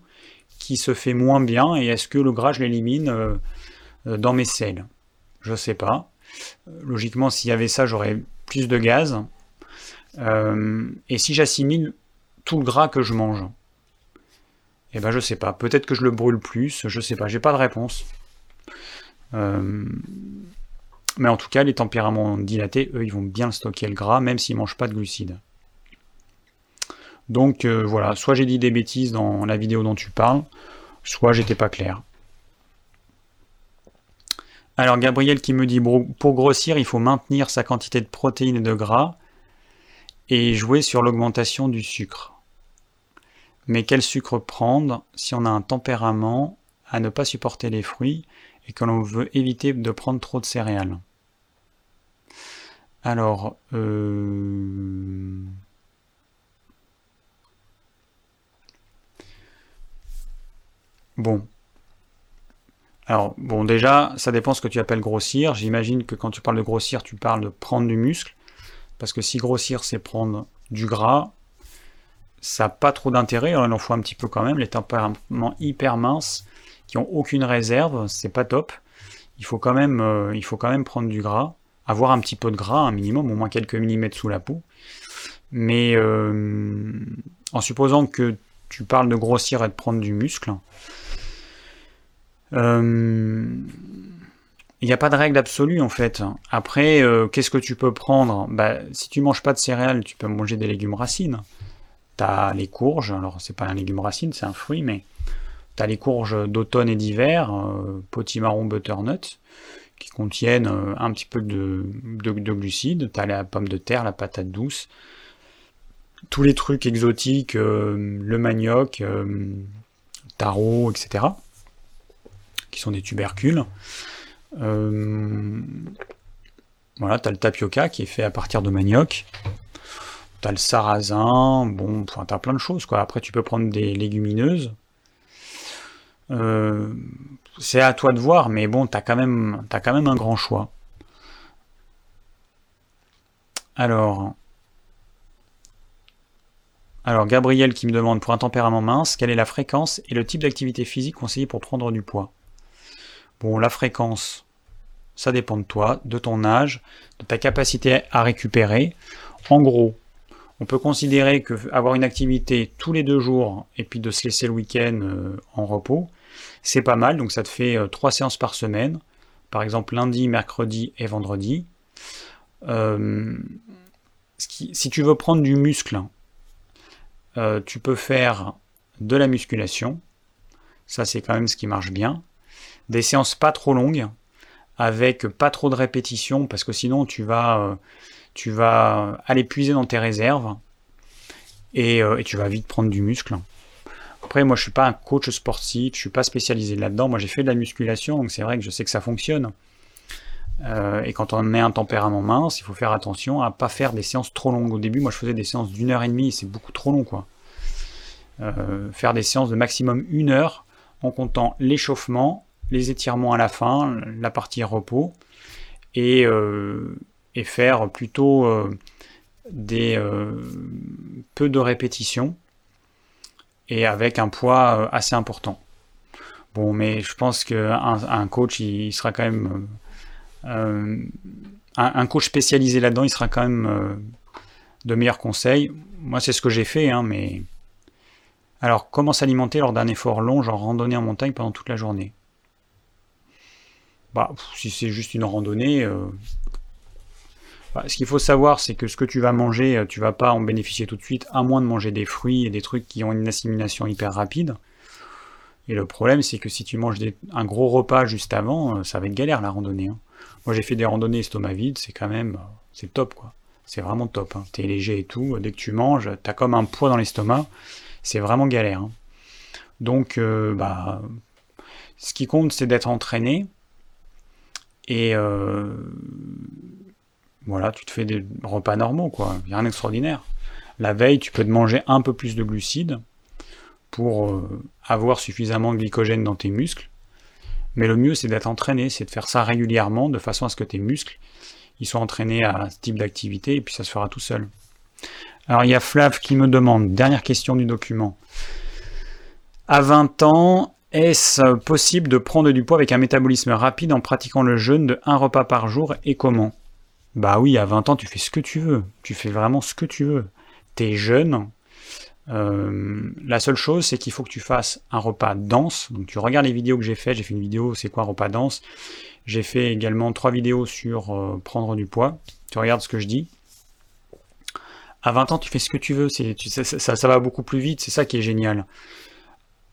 qui se fait moins bien et est-ce que le gras, je l'élimine euh, dans mes selles? Je ne sais pas. Logiquement, s'il y avait ça, j'aurais plus de gaz. Euh, et si j'assimile tout le gras que je mange, eh ben je sais pas. Peut-être que je le brûle plus, je sais pas. J'ai pas de réponse. Euh, mais en tout cas, les tempéraments dilatés, eux, ils vont bien stocker le gras, même s'ils mangent pas de glucides. Donc euh, voilà, soit j'ai dit des bêtises dans la vidéo dont tu parles, soit j'étais pas clair. Alors Gabriel qui me dit pour grossir, il faut maintenir sa quantité de protéines et de gras et jouer sur l'augmentation du sucre. Mais quel sucre prendre si on a un tempérament à ne pas supporter les fruits et que l'on veut éviter de prendre trop de céréales? Alors, euh... bon, alors, bon, déjà, ça dépend ce que tu appelles grossir. J'imagine que quand tu parles de grossir, tu parles de prendre du muscle. Parce que si grossir, c'est prendre du gras, ça n'a pas trop d'intérêt. Il en faut un petit peu quand même. Les tempéraments hyper minces, qui ont aucune réserve, c'est pas top. Il faut, quand même, euh, prendre du gras. Avoir un petit peu de gras, un minimum, au moins quelques millimètres sous la peau. Mais euh, en supposant que tu parles de grossir et de prendre du muscle, il n'y a pas de règle absolue en fait. Après, euh, qu'est-ce que tu peux prendre? Bah, Si tu manges pas de céréales, tu peux manger des légumes racines. Tu as les courges, alors c'est pas un légume racine, c'est un fruit, mais tu as les courges d'automne et d'hiver, euh, potimarron butternut, qui contiennent euh, un petit peu de glucides. Tu as la pomme de terre, la patate douce, tous les trucs exotiques, le manioc, taro, etc qui sont des tubercules. Euh, voilà, tu as le tapioca qui est fait à partir de manioc. Tu as le sarrasin, bon, tu as plein de choses. Après, tu peux prendre des légumineuses. Euh, c'est à toi de voir, mais bon, tu as, quand même, as quand même un grand choix. Alors, alors, Gabriel qui me demande pour un tempérament mince, quelle est la fréquence et le type d'activité physique conseillé pour prendre du poids? Bon, la fréquence, ça dépend de toi, de ton âge, de ta capacité à récupérer. En gros, on peut considérer que avoir une activité tous les deux jours et puis de se laisser le week-end euh, en repos, c'est pas mal. Donc ça te fait euh, trois séances par semaine. par exemple lundi, mercredi et vendredi. Euh, si tu veux prendre du muscle, tu peux faire de la musculation. Ça, c'est quand même ce qui marche bien. Des séances pas trop longues, avec pas trop de répétitions, parce que sinon tu vas, euh, tu vas aller puiser dans tes réserves et, et, tu vas vite prendre du muscle. Après, moi, je suis pas un coach sportif, je suis pas spécialisé là-dedans. Moi, j'ai fait de la musculation, donc c'est vrai que je sais que ça fonctionne. Euh, et quand on est un tempérament mince, il faut faire attention à pas faire des séances trop longues. Au début, moi, je faisais des séances d'une heure et demie, c'est beaucoup trop long, quoi. Euh, faire des séances de maximum une heure en comptant l'échauffement, les étirements à la fin, la partie repos, et, euh, faire plutôt des peu de répétitions et avec un poids assez important. Bon, mais je pense qu'un un coach, il sera quand même euh, un, coach spécialisé là-dedans, il sera quand même euh, de meilleurs conseils. Moi, c'est ce que j'ai fait, hein, mais. Alors, comment s'alimenter lors d'un effort long, genre randonnée en montagne pendant toute la journée? Bah, si c'est juste une randonnée. Euh, bah, ce qu'il faut savoir, c'est que ce que tu vas manger, tu vas pas en bénéficier tout de suite, à moins de manger des fruits et des trucs qui ont une assimilation hyper rapide. Et le problème, c'est que si tu manges un gros repas juste avant, ça va être galère la randonnée. Hein. Moi, j'ai fait des randonnées estomac vide, c'est quand même, c'est top, quoi. C'est vraiment top. Hein. T'es léger et tout. Dès que tu manges, t'as comme un poids dans l'estomac. C'est vraiment galère. Hein. Donc, euh, bah, ce qui compte, c'est d'être entraîné. Et euh, voilà, tu te fais des repas normaux, quoi. Rien d'extraordinaire. La veille, tu peux te manger un peu plus de glucides pour euh, avoir suffisamment de glycogène dans tes muscles. Mais le mieux, c'est d'être entraîné, c'est de faire ça régulièrement, de façon à ce que tes muscles ils soient entraînés à ce type d'activité, et puis ça se fera tout seul. Alors il y a Flav qui me demande, dernière question du document. À 20 ans, est-ce possible de prendre du poids avec un métabolisme rapide en pratiquant le jeûne de un repas par jour et comment? Bah oui, à 20 ans, tu fais ce que tu veux. Tu fais vraiment ce que tu veux. T'es jeune, euh, la seule chose, c'est qu'il faut que tu fasses un repas dense. Donc tu regardes les vidéos que j'ai fait. J'ai fait une vidéo, c'est quoi un repas dense? J'ai fait également trois vidéos sur euh, prendre du poids. Tu regardes ce que je dis? À 20 ans, tu fais ce que tu veux. Ça, va beaucoup plus vite. C'est ça qui est génial.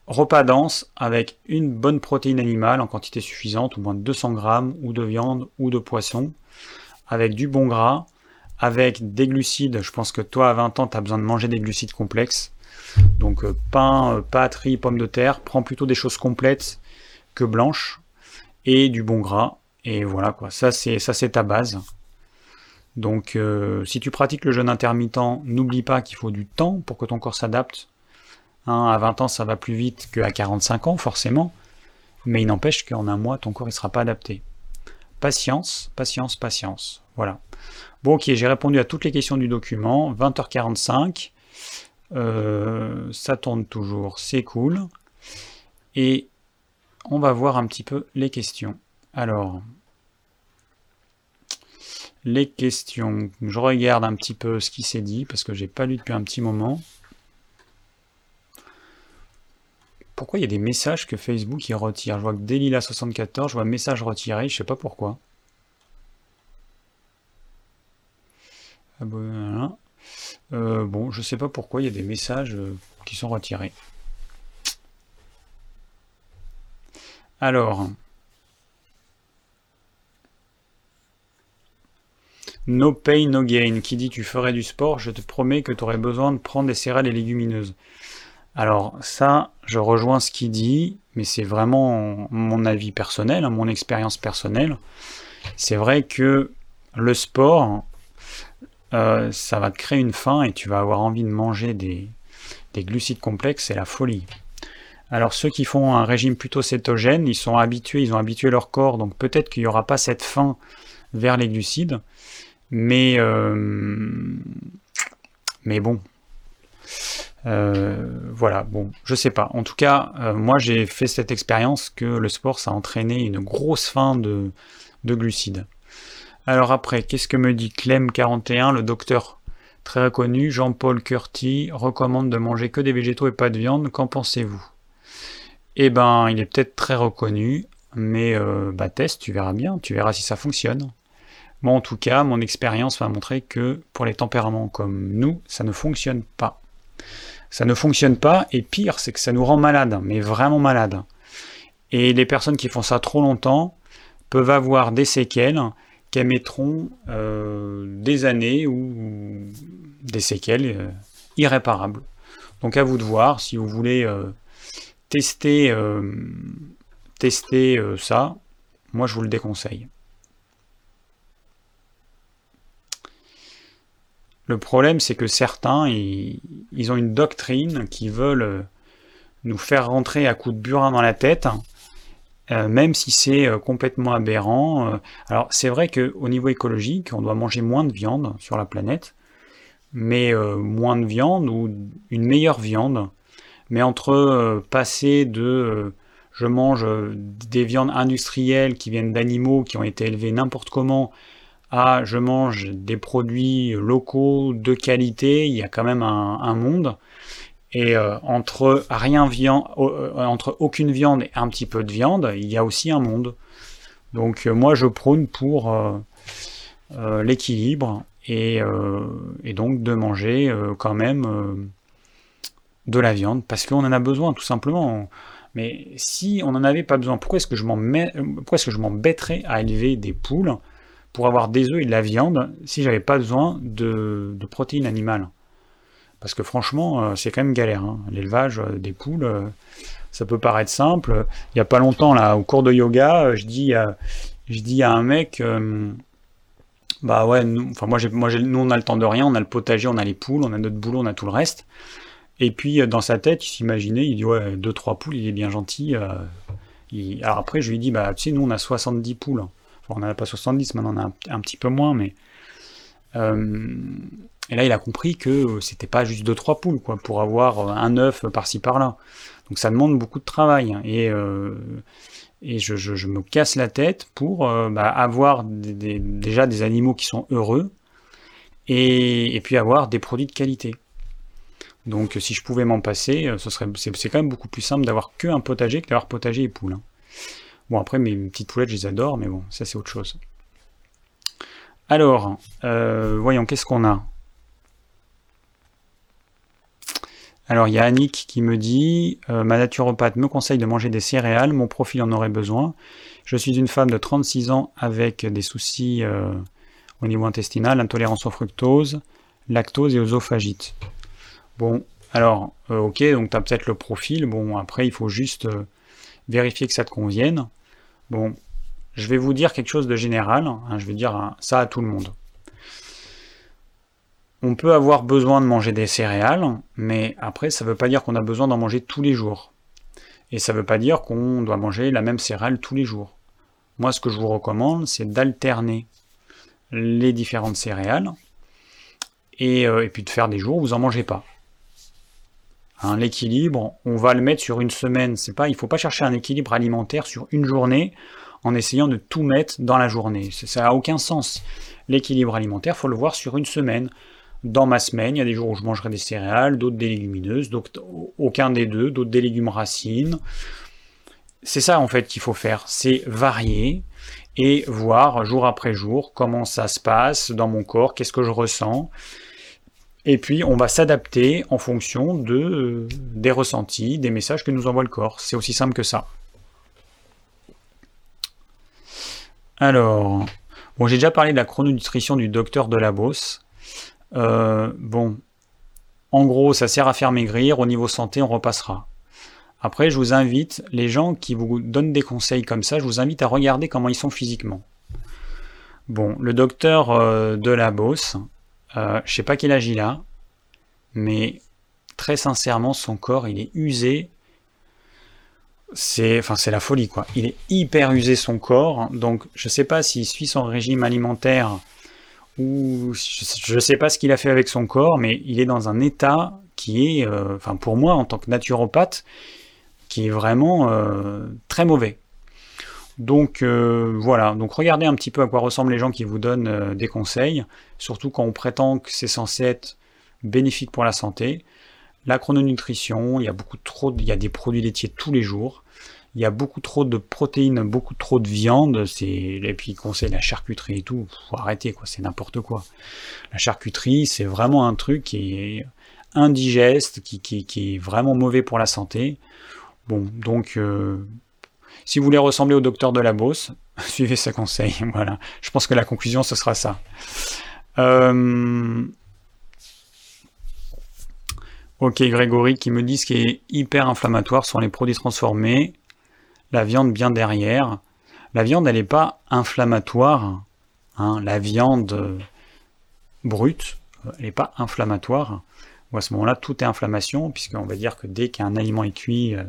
Repas dense avec une bonne protéine animale en quantité suffisante, au moins 200 grammes, ou de viande, ou de poisson, avec du bon gras avec des glucides. Je pense que toi, à 20 ans, tu as besoin de manger des glucides complexes. Donc euh, pain, euh, pâtes, riz, pommes de terre. Prends plutôt des choses complètes que blanches et du bon gras. Et voilà quoi. Ça c'est ça c'est ta base. Donc euh, si tu pratiques le jeûne intermittent, n'oublie pas qu'il faut du temps pour que ton corps s'adapte. Hein, à 20 ans, ça va plus vite qu'à 45 ans, forcément. Mais il n'empêche qu'en un mois, ton corps ne sera pas adapté. Patience, patience, patience. Voilà. Bon, ok, j'ai répondu à toutes les questions du document. 20h45. Euh, ça tourne toujours, c'est cool. Et on va voir un petit peu les questions. Alors, les questions. Je regarde un petit peu ce qui s'est dit parce que j'ai pas lu depuis un petit moment. Pourquoi il y a des messages que Facebook y retire? Je vois que Delila74, je vois message retiré, je sais pas pourquoi. Ah bah, euh, bon, je sais pas pourquoi il y a des messages euh, qui sont retirés. Alors, No pay, no gain. Qui dit tu ferais du sport, je te promets que tu aurais besoin de prendre des céréales et légumineuses. Alors ça, je rejoins ce qu'il dit, mais c'est vraiment mon avis personnel, hein, mon expérience personnelle. C'est vrai que le sport, euh, ça va te créer une faim et tu vas avoir envie de manger des, glucides complexes, c'est la folie. Alors ceux qui font un régime plutôt cétogène, ils sont habitués, ils ont habitué leur corps, donc peut-être qu'il n'y aura pas cette faim vers les glucides, mais, euh, mais bon. Euh, voilà, bon, je sais pas. En tout cas, moi j'ai fait cette expérience que le sport ça a entraîné une grosse faim de glucides. Alors après, qu'est-ce que me dit Clem41, le docteur? Très reconnu, Jean-Paul Curti, recommande de manger que des végétaux et pas de viande, qu'en pensez-vous? Eh ben, il est peut-être très reconnu. mais euh, bah, teste, tu verras bien, tu verras si ça fonctionne. Moi, en tout cas, mon expérience m'a montré que pour les tempéraments comme nous, ça ne fonctionne pas. Ça ne fonctionne pas, et pire, c'est que ça nous rend malade, mais vraiment malade. Et les personnes qui font ça trop longtemps peuvent avoir des séquelles qui mettront euh, des années ou des séquelles euh, irréparables. Donc à vous de voir si vous voulez tester tester euh, ça, moi je vous le déconseille. Le problème, c'est que certains, ils, ont une doctrine qui veulent euh, nous faire rentrer à coups de burin dans la tête, euh, même si c'est complètement aberrant. alors, c'est vrai qu'au niveau écologique, on doit manger moins de viande sur la planète, mais moins de viande ou une meilleure viande. Mais entre passer de je mange euh, des viandes industrielles qui viennent d'animaux qui ont été élevés n'importe comment, à je mange des produits locaux de qualité, il y a quand même un, monde. Et euh, entre rien viande, euh, entre aucune viande et un petit peu de viande, il y a aussi un monde. Donc moi je prône pour l'équilibre et, et, donc de manger quand même de la viande parce qu'on en a besoin tout simplement. Mais si on n'en avait pas besoin, pourquoi est-ce que je m'embêterais à élever des poules pour avoir des œufs et de la viande si j'avais pas besoin de, protéines animales Parce que franchement, euh, c'est quand même galère. Hein. L'élevage euh, des poules, euh, ça peut paraître simple. Il n'y a pas longtemps, là, au cours de yoga, je dis, à un mec, bah ouais, enfin moi, moi nous on a le temps de rien, on a le potager, on a les poules, on a notre boulot, on a tout le reste. Et puis, dans sa tête, il s'imaginait, il dit, ouais, 2-3 poules, il est bien gentil. Alors après, je lui dis, bah, tu sais, nous, on a 70 poules. On n'en a pas 70, maintenant, on en a un, petit peu moins, mais... Euh, et là, il a compris que c'était pas juste 2-3 poules, pour avoir un œuf par-ci, par-là. Donc, ça demande beaucoup de travail. Et... et je, me casse la tête pour bah, avoir déjà des animaux qui sont heureux et, puis avoir des produits de qualité. Donc si je pouvais m'en passer, euh, ce serait, c'est, quand même beaucoup plus simple d'avoir qu'un potager que d'avoir potager et poules. Hein. Bon après mes petites poulettes je les adore, mais bon, ça c'est autre chose. Alors, euh, voyons, qu'est-ce qu'on a? Alors il y a Annick qui me dit euh, Ma naturopathe me conseille de manger des céréales, mon profil en aurait besoin. Je suis une femme de 36 ans avec des soucis au niveau intestinal, intolérance au fructose, lactose et oesophagite. Bon, alors, euh, ok, donc tu as peut-être le profil. Bon, après, il faut juste euh, vérifier que ça te convienne. Bon, je vais vous dire quelque chose de général. Hein, je vais dire hein, ça à tout le monde. On peut avoir besoin de manger des céréales, mais après, ça ne veut pas dire qu'on a besoin d'en manger tous les jours. Et ça ne veut pas dire qu'on doit manger la même céréale tous les jours. Moi, ce que je vous recommande, c'est d'alterner les différentes céréales et, euh, et, puis de faire des jours où vous n'en mangez pas. Un équilibre, on va le mettre sur une semaine. C'est pas, il faut pas chercher un équilibre alimentaire sur une journée en essayant de tout mettre dans la journée. Ça n'a aucun sens. L'équilibre alimentaire, faut le voir sur une semaine. Dans ma semaine, il y a des jours où je mangerai des céréales, d'autres des légumineuses, d'autres aucun des deux, d'autres des légumes racines. C'est ça en fait qu'il faut faire, c'est varier et voir jour après jour comment ça se passe dans mon corps, qu'est-ce que je ressens. Et puis, on va s'adapter en fonction euh, des ressentis, des messages que nous envoie le corps. C'est aussi simple que ça. Alors, bon, j'ai déjà parlé de la chrononutrition du docteur de la Bosse. Euh, bon, en gros, ça sert à faire maigrir. Au niveau santé, on repassera. Après, je vous invite, les gens qui vous donnent des conseils comme ça, je vous invite à regarder comment ils sont physiquement. Bon, le docteur euh, de la Bosse, euh, je sais pas quel âge il a, mais très sincèrement, son corps, il est usé. C'est, enfin, c'est la folie, quoi. Il est hyper usé son corps. Donc, je sais pas s'il suit son régime alimentaire ou je ne sais pas ce qu'il a fait avec son corps, mais il est dans un état qui est, euh, enfin, pour moi, en tant que naturopathe, qui est vraiment euh, très mauvais. Donc euh, voilà, donc regardez un petit peu à quoi ressemblent les gens qui vous donnent euh, des conseils, surtout quand on prétend que c'est censé être bénéfique pour la santé. la chrononutrition, il y a beaucoup trop, il y a des produits laitiers tous les jours. Il y a beaucoup trop de protéines, beaucoup trop de viande, et puis conseille la charcuterie et tout, faut arrêter quoi, c'est n'importe quoi. La charcuterie, c'est vraiment un truc qui est indigeste, qui, qui, est vraiment mauvais pour la santé. Bon, donc euh, si vous voulez ressembler au docteur de la Beauce, <laughs> suivez ses conseils. <laughs> Voilà, je pense que la conclusion ce sera ça. Euh, ok, Grégory qui me dit ce qui est hyper inflammatoire sont les produits transformés, la viande bien derrière. La viande, elle n'est pas inflammatoire. Hein. La viande brute, elle n'est pas inflammatoire. À ce moment-là, tout est inflammation, puisqu'on va dire que dès qu'un aliment est cuit, euh,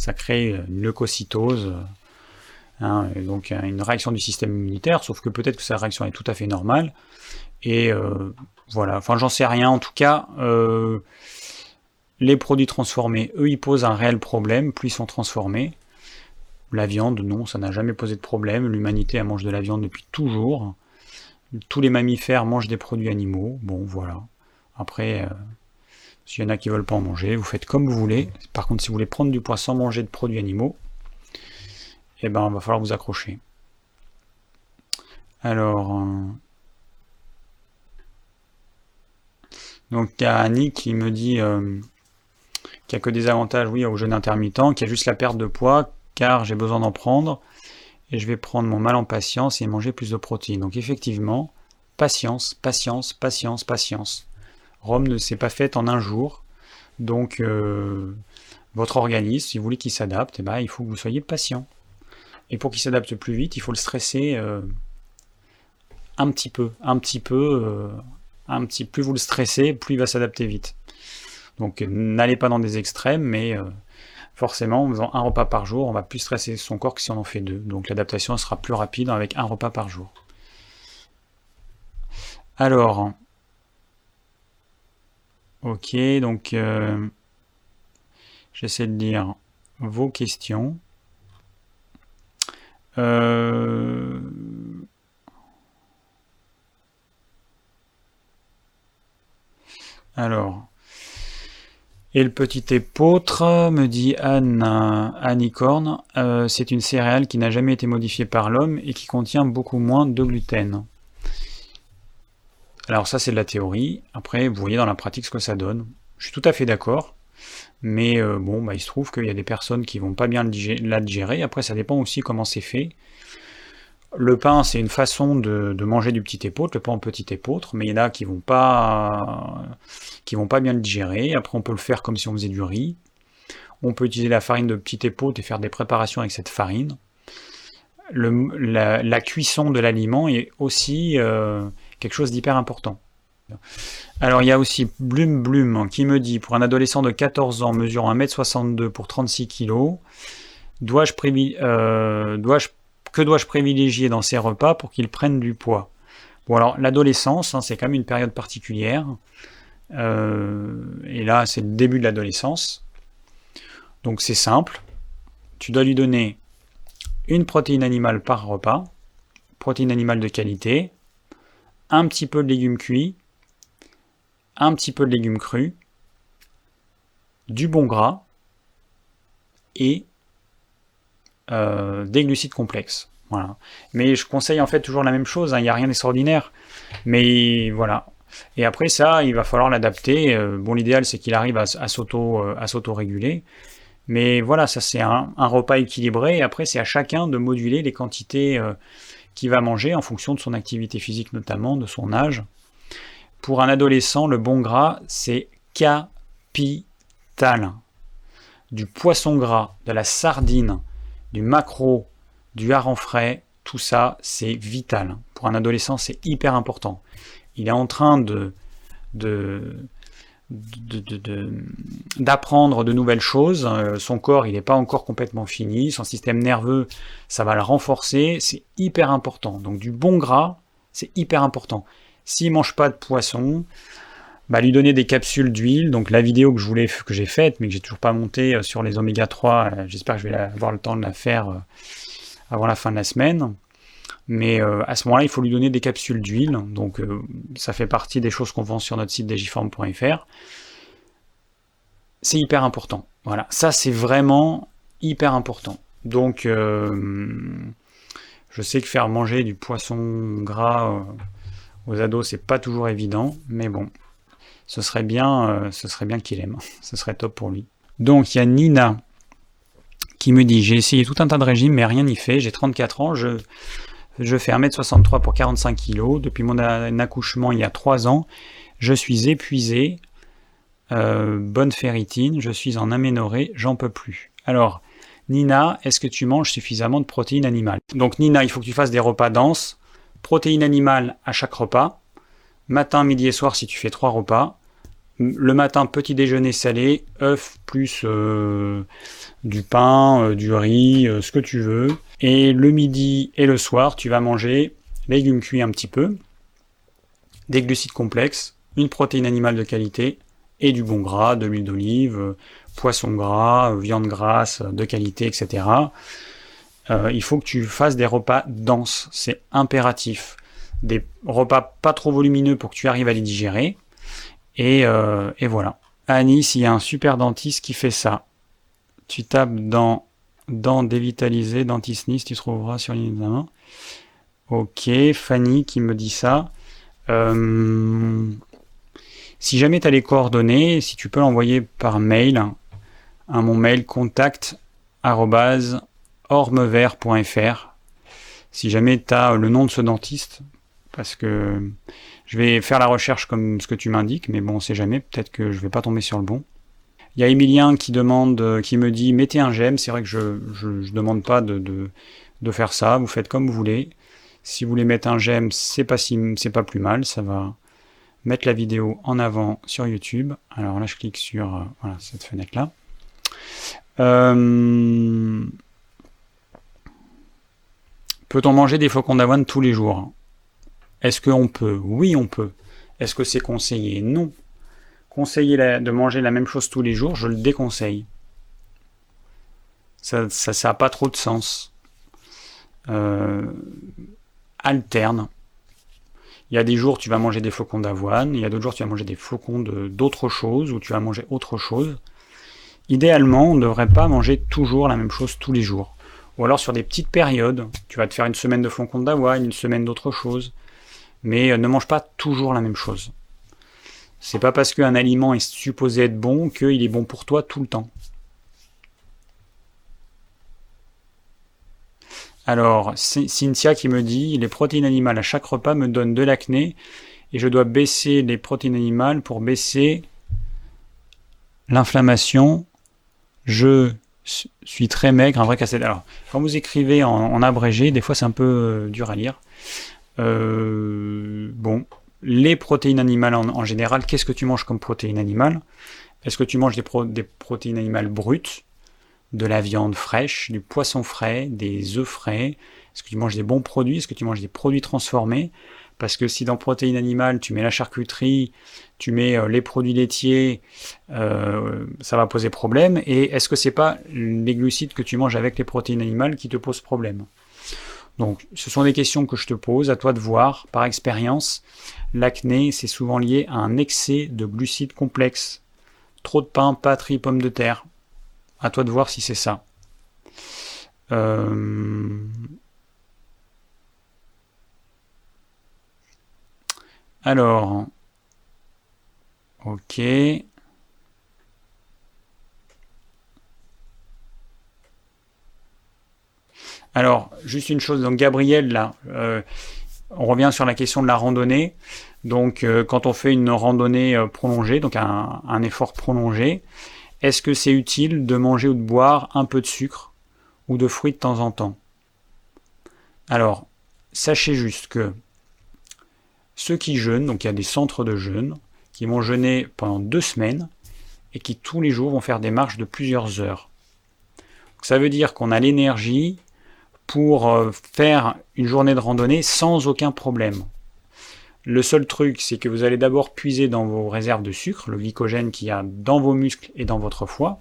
ça crée une leucocytose, hein, donc une réaction du système immunitaire, sauf que peut-être que sa réaction est tout à fait normale. Et euh, voilà, enfin j'en sais rien. En tout cas, euh, les produits transformés, eux, ils posent un réel problème, plus ils sont transformés. La viande, non, ça n'a jamais posé de problème. L'humanité, elle mange de la viande depuis toujours. Tous les mammifères mangent des produits animaux. Bon, voilà. Après, euh, s'il y en a qui veulent pas en manger, vous faites comme vous voulez. Par contre, si vous voulez prendre du poids sans manger de produits animaux, eh ben, il va falloir vous accrocher. Alors, euh, donc il y a Annie qui me dit euh, qu'il n'y a que des avantages, oui, au jeûne intermittent, qu'il y a juste la perte de poids, car j'ai besoin d'en prendre, et je vais prendre mon mal en patience et manger plus de protéines. Donc effectivement, patience, patience, patience, patience. Rome ne s'est pas faite en un jour. Donc, euh, votre organisme, si vous voulez qu'il s'adapte, eh ben, il faut que vous soyez patient. Et pour qu'il s'adapte plus vite, il faut le stresser euh, un petit peu, un petit peu, euh, un petit. Plus vous le stressez, plus il va s'adapter vite. Donc, n'allez pas dans des extrêmes, mais forcément, en faisant un repas par jour, on va plus stresser son corps que si on en fait deux. Donc, l'adaptation sera plus rapide avec un repas par jour. Alors, Ok, donc euh, j'essaie de lire vos questions. Euh, alors, et le petit épôtre, me dit Anne, euh, c'est une céréale qui n'a jamais été modifiée par l'homme et qui contient beaucoup moins de gluten. Alors ça c'est de la théorie, après vous voyez dans la pratique ce que ça donne. Je suis tout à fait d'accord, mais euh, bon, bah, il se trouve qu'il y a des personnes qui vont pas bien la digérer, après ça dépend aussi comment c'est fait. Le pain c'est une façon de, manger du petit épeautre, le pain en petit épeautre, mais il y en a qui vont pas qui vont pas bien le digérer, après on peut le faire comme si on faisait du riz. On peut utiliser la farine de petit épeautre et faire des préparations avec cette farine. la, cuisson de l'aliment est aussi euh, quelque chose d'hyper important. Alors il y a aussi Blum Blum qui me dit pour un adolescent de 14 ans mesurant 1m62 pour 36 kg, dois-je euh, dois que dois-je privilégier dans ces repas pour qu'il prenne du poids? Bon alors l'adolescence, hein, c'est quand même une période particulière. Euh, et là c'est le début de l'adolescence. Donc c'est simple. Tu dois lui donner une protéine animale par repas, protéine animale de qualité, un petit peu de légumes cuits, un petit peu de légumes crus, du bon gras et euh, des glucides complexes. Voilà. Mais je conseille en fait toujours la même chose, hein. il n'y a rien d'extraordinaire. Mais voilà. Et après ça, il va falloir l'adapter. Euh, bon, l'idéal c'est qu'il arrive à, à s'auto-réguler. Mais voilà, ça c'est un, repas équilibré. Et après, c'est à chacun de moduler les quantités euh, qui va manger en fonction de son activité physique notamment, de son âge. Pour un adolescent, le bon gras, c'est capital. Du poisson gras, de la sardine, du maquereau, du hareng frais, tout ça, c'est vital. Pour un adolescent, c'est hyper important. Il est en train de, de, d'apprendre de, nouvelles choses. Euh, son corps, il n'est pas encore complètement fini. Son système nerveux, ça va le renforcer. C'est hyper important. Donc du bon gras, c'est hyper important. S'il mange pas de poisson, bah, lui donner des capsules d'huile. Donc la vidéo que je voulais que j'ai faite, mais que j'ai toujours pas montée euh, sur les oméga 3, euh, j'espère que je vais avoir le temps de la faire avant la fin de la semaine. Mais à ce moment-là, il faut lui donner des capsules d'huile. Donc ça fait partie des choses qu'on vend sur notre site digiform.fr. c'est hyper important. Voilà, ça c'est vraiment hyper important. Donc, euh, je sais que faire manger du poisson gras euh, aux ados, c'est pas toujours évident, mais bon, ce serait bien, euh, ce serait bien qu'il aime. <laughs> ce serait top pour lui. Donc, il y a Nina qui me dit J'ai essayé tout un tas de régimes, mais rien n'y fait. J'ai 34 ans, je, je fais 1m63 pour 45 kg. Depuis mon accouchement il y a 3 ans, je suis épuisé. bonne ferritine, je suis en aménorrhée, j'en peux plus. Alors, Nina, est-ce que tu manges suffisamment de protéines animales? Donc Nina, il faut que tu fasses des repas denses, protéines animales à chaque repas, matin, midi et soir si tu fais trois repas. Le matin, petit déjeuner salé, œufs plus euh, du pain, euh, du riz, euh, ce que tu veux. Et le midi et le soir, tu vas manger légumes cuits un petit peu, des glucides complexes, une protéine animale de qualité et du bon gras, de l'huile d'olive, poisson gras, viande grasse de qualité, etc. Euh, il faut que tu fasses des repas denses, c'est impératif. Des repas pas trop volumineux pour que tu arrives à les digérer. Et, euh, et voilà. À Nice, il y a un super dentiste qui fait ça. Tu tapes dans dents dévitalisées, dentisnis, tu trouveras sur l'examen. Ok, Fanny qui me dit ça. Euh, si jamais tu as les coordonnées, si tu peux l'envoyer par mail, à mon mail contact si jamais tu as le nom de ce dentiste, parce que je vais faire la recherche comme ce que tu m'indiques, mais bon, on sait jamais, peut-être que je vais pas tomber sur le bon. Il y a Emilien qui demande, qui me dit mettez un j'aime. C'est vrai que je, ne demande pas de, de, faire ça. Vous faites comme vous voulez. Si vous voulez mettre un j'aime, c'est pas si, c'est pas plus mal. Ça va mettre la vidéo en avant sur YouTube. Alors là, je clique sur euh, voilà, cette fenêtre là. Euh, peut-on manger des flocons d'avoine tous les jours? Est-ce qu'on peut? Oui, on peut. Est-ce que c'est conseillé? Non. Conseiller de manger la même chose tous les jours, je le déconseille. Ça n'a ça, pas trop de sens. Euh, alterne. Il y a des jours tu vas manger des flocons d'avoine, il y a d'autres jours tu vas manger des flocons d'autres choses, ou tu vas manger autre chose. Idéalement, on ne devrait pas manger toujours la même chose tous les jours. Ou alors sur des petites périodes, tu vas te faire une semaine de flocons d'avoine, une semaine d'autre chose. Mais euh, ne mange pas toujours la même chose. C'est pas parce qu'un aliment est supposé être bon qu'il est bon pour toi tout le temps. Alors, Cynthia qui me dit les protéines animales à chaque repas me donnent de l'acné et je dois baisser les protéines animales pour baisser l'inflammation je suis très maigre, un vrai casse Alors, quand vous écrivez en, abrégé, des fois c'est un peu euh, dur à lire. Euh, bon, les protéines animales en, général, qu'est-ce que tu manges comme protéines animales? Est-ce que tu manges des, protéines animales brutes, de la viande fraîche, du poisson frais, des œufs frais? Est-ce que tu manges des bons produits? Est-ce que tu manges des produits transformés? Parce que si dans protéines animales, tu mets la charcuterie, tu mets euh, les produits laitiers, euh, ça va poser problème. Et est-ce que c'est pas les glucides que tu manges avec les protéines animales qui te posent problème? Donc, ce sont des questions que je te pose, à toi de voir par expérience. L'acné, c'est souvent lié à un excès de glucides complexes. Trop de pain, patrie, pommes de terre. À toi de voir si c'est ça. Euh, Alors, ok. Alors, juste une chose, donc Gabriel, là, euh, on revient sur la question de la randonnée. Donc, euh, quand on fait une randonnée euh, prolongée, donc un, un effort prolongé, est-ce que c'est utile de manger ou de boire un peu de sucre ou de fruits de temps en temps? Alors, sachez juste que ceux qui jeûnent, donc il y a des centres de jeûne, qui vont jeûner pendant deux semaines et qui tous les jours vont faire des marches de plusieurs heures. ça veut dire qu'on a l'énergie pour euh, faire une journée de randonnée sans aucun problème. Le seul truc, c'est que vous allez d'abord puiser dans vos réserves de sucre, le glycogène qu'il y a dans vos muscles et dans votre foie.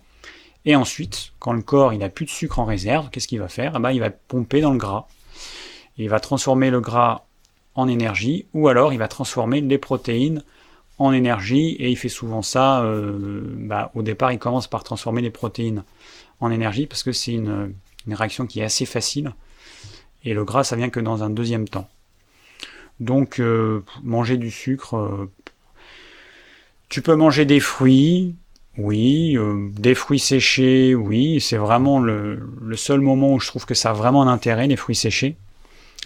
Et ensuite, quand le corps n'a plus de sucre en réserve, qu'est-ce qu'il va faire? Eh ben, Il va pomper dans le gras. Il va transformer le gras en énergie, ou alors il va transformer les protéines en énergie et il fait souvent ça. Euh, bah, au départ, il commence par transformer les protéines en énergie parce que c'est une, réaction qui est assez facile et le gras ça vient que dans un deuxième temps. Donc euh, manger du sucre, euh, tu peux manger des fruits, oui, des fruits séchés, oui, c'est vraiment le, seul moment où je trouve que ça a vraiment un intérêt, les fruits séchés,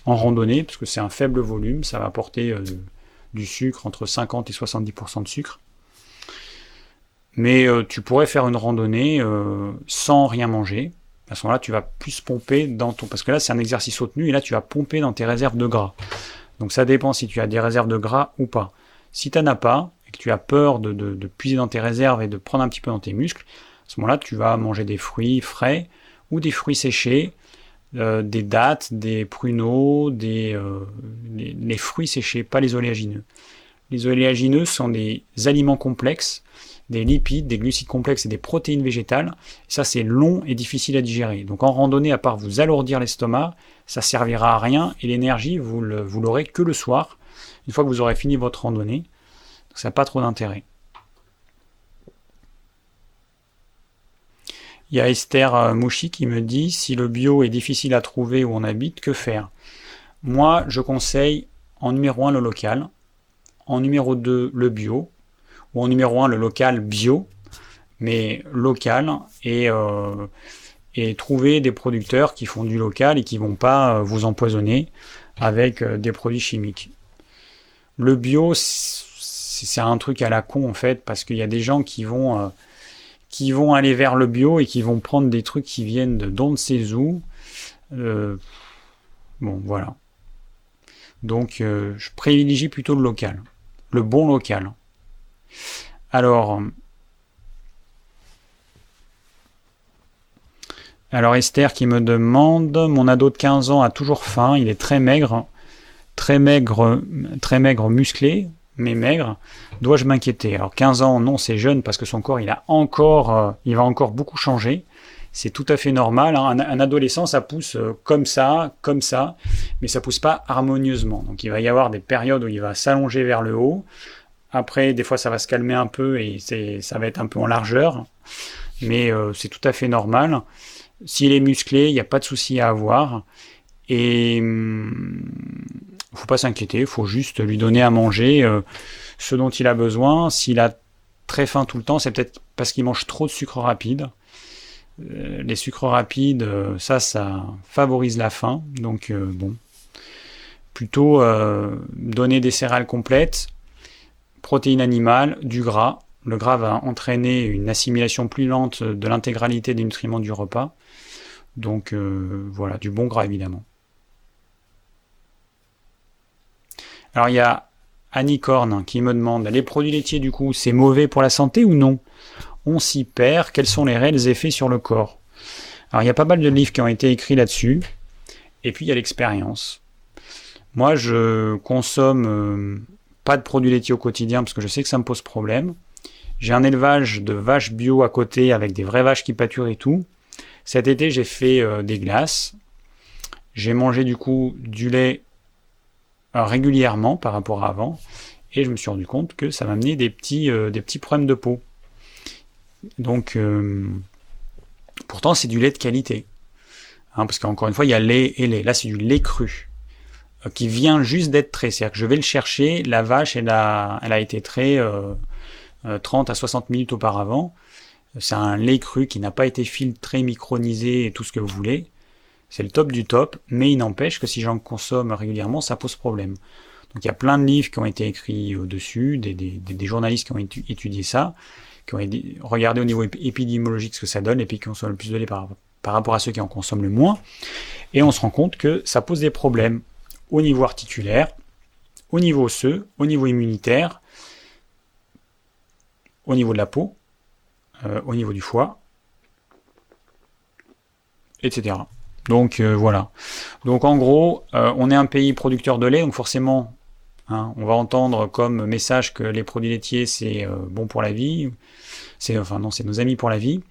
en randonnée, parce que c'est un faible volume, ça va apporter du sucre, entre 50 et 70% de sucre. Mais euh, tu pourrais faire une randonnée euh, sans rien manger. À ce moment-là, tu vas plus pomper dans ton... Parce que là, c'est un exercice au tenue, et là, tu vas pomper dans tes réserves de gras. Donc ça dépend si tu as des réserves de gras ou pas. Si tu n'en as pas, et que tu as peur de, de, puiser dans tes réserves et de prendre un petit peu dans tes muscles, à ce moment-là, tu vas manger des fruits frais ou des fruits séchés, euh, des dattes, des pruneaux, des, euh, les, fruits séchés, pas les oléagineux. Les oléagineux sont des aliments complexes, des lipides, des glucides complexes et des protéines végétales. Ça, c'est long et difficile à digérer. Donc en randonnée, à part vous alourdir l'estomac, ça servira à rien et l'énergie, vous l'aurez que le soir, une fois que vous aurez fini votre randonnée. Ça n'a pas trop d'intérêt. Il y a Esther euh, Mouchi qui me dit si le bio est difficile à trouver où on habite, que faire? Moi, je conseille en numéro 1 le local, en numéro 2 le bio, en numéro 1 le local bio, mais local et, euh, et trouver des producteurs qui font du local et qui vont pas euh, vous empoisonner avec des produits chimiques. Le bio, c'est un truc à la con en fait, parce qu'il y a des gens qui vont qui vont aller vers le bio et qui vont prendre des trucs qui viennent de don. Euh, bon, voilà. Donc, euh, je privilégie plutôt le local, le bon local. Alors, Esther qui me demande, mon ado de 15 ans a toujours faim, il est très maigre, très maigre, très maigre musclé, mais maigre, dois-je m'inquiéter? Alors 15 ans, non, c'est jeune parce que son corps, il a encore, euh, il va encore beaucoup changer. C'est tout à fait normal. Hein. Un, adolescent, ça pousse euh, comme ça, comme ça, mais ça pousse pas harmonieusement. Donc il va y avoir des périodes où il va s'allonger vers le haut. Après, des fois, ça va se calmer un peu et ça va être un peu en largeur. Mais euh, c'est tout à fait normal. S'il est musclé, il n'y a pas de souci à avoir. Et hum, faut pas s'inquiéter, il faut juste lui donner à manger euh, ce dont il a besoin. S'il a très faim tout le temps, c'est peut-être parce qu'il mange trop de sucre rapide. Euh, les sucres rapides, euh, ça, ça favorise la faim. Donc bon, plutôt donner des céréales complètes, protéines animales, du gras. Le gras va entraîner une assimilation plus lente de l'intégralité des nutriments du repas. Donc voilà, du bon gras évidemment. Alors il y a Annie qui me demande les produits laitiers du coup c'est mauvais pour la santé ou non? On s'y perd, quels sont les réels effets sur le corps? Alors il y a pas mal de livres qui ont été écrits là-dessus, et puis il y a l'expérience. Moi je consomme euh, pas de produits laitiers au quotidien parce que je sais que ça me pose problème. J'ai un élevage de vaches bio à côté avec des vraies vaches qui pâturent et tout. Cet été j'ai fait euh, des glaces. J'ai mangé du coup du lait régulièrement par rapport à avant, et je me suis rendu compte que ça m'a amené des petits, euh, des petits problèmes de peau. Donc, euh, pourtant, c'est du lait de qualité. Hein, parce qu'encore une fois, il y a lait et lait. Là, c'est du lait cru euh, qui vient juste d'être trait. C'est-à-dire que je vais le chercher, la vache, elle a, elle a été trait 30 à 60 minutes auparavant. C'est un lait cru qui n'a pas été filtré, micronisé et tout ce que vous voulez. C'est le top du top, mais il n'empêche que si j'en consomme régulièrement, ça pose problème. Donc il y a plein de livres qui ont été écrits au-dessus, des, journalistes qui ont étudié ça, qui ont regardé au niveau épidémiologique ce que ça donne, et puis qui consomment le plus de lait par, rapport à ceux qui en consomment le moins. Et on se rend compte que ça pose des problèmes au niveau articulaire, au niveau osseux, au niveau immunitaire, au niveau de la peau, euh, au niveau du foie, etc. Donc euh, voilà. Donc en gros, euh, on est un pays producteur de lait, donc forcément, hein, on va entendre comme message que les produits laitiers c'est bon pour la vie. C'est enfin non, c'est nos amis pour la vie.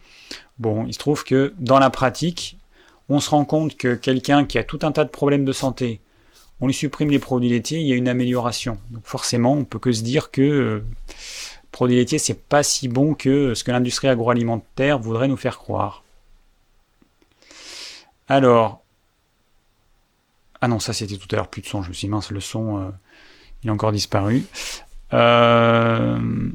Bon, il se trouve que dans la pratique, on se rend compte que quelqu'un qui a tout un tas de problèmes de santé, on lui supprime les produits laitiers, il y a une amélioration. Donc forcément, on peut que se dire que euh, produits laitiers, c'est pas si bon que ce que l'industrie agroalimentaire voudrait nous faire croire. Alors, ah non, ça c'était tout à l'heure, plus de son. Je me suis mince, le son, euh, il a encore disparu. Euh,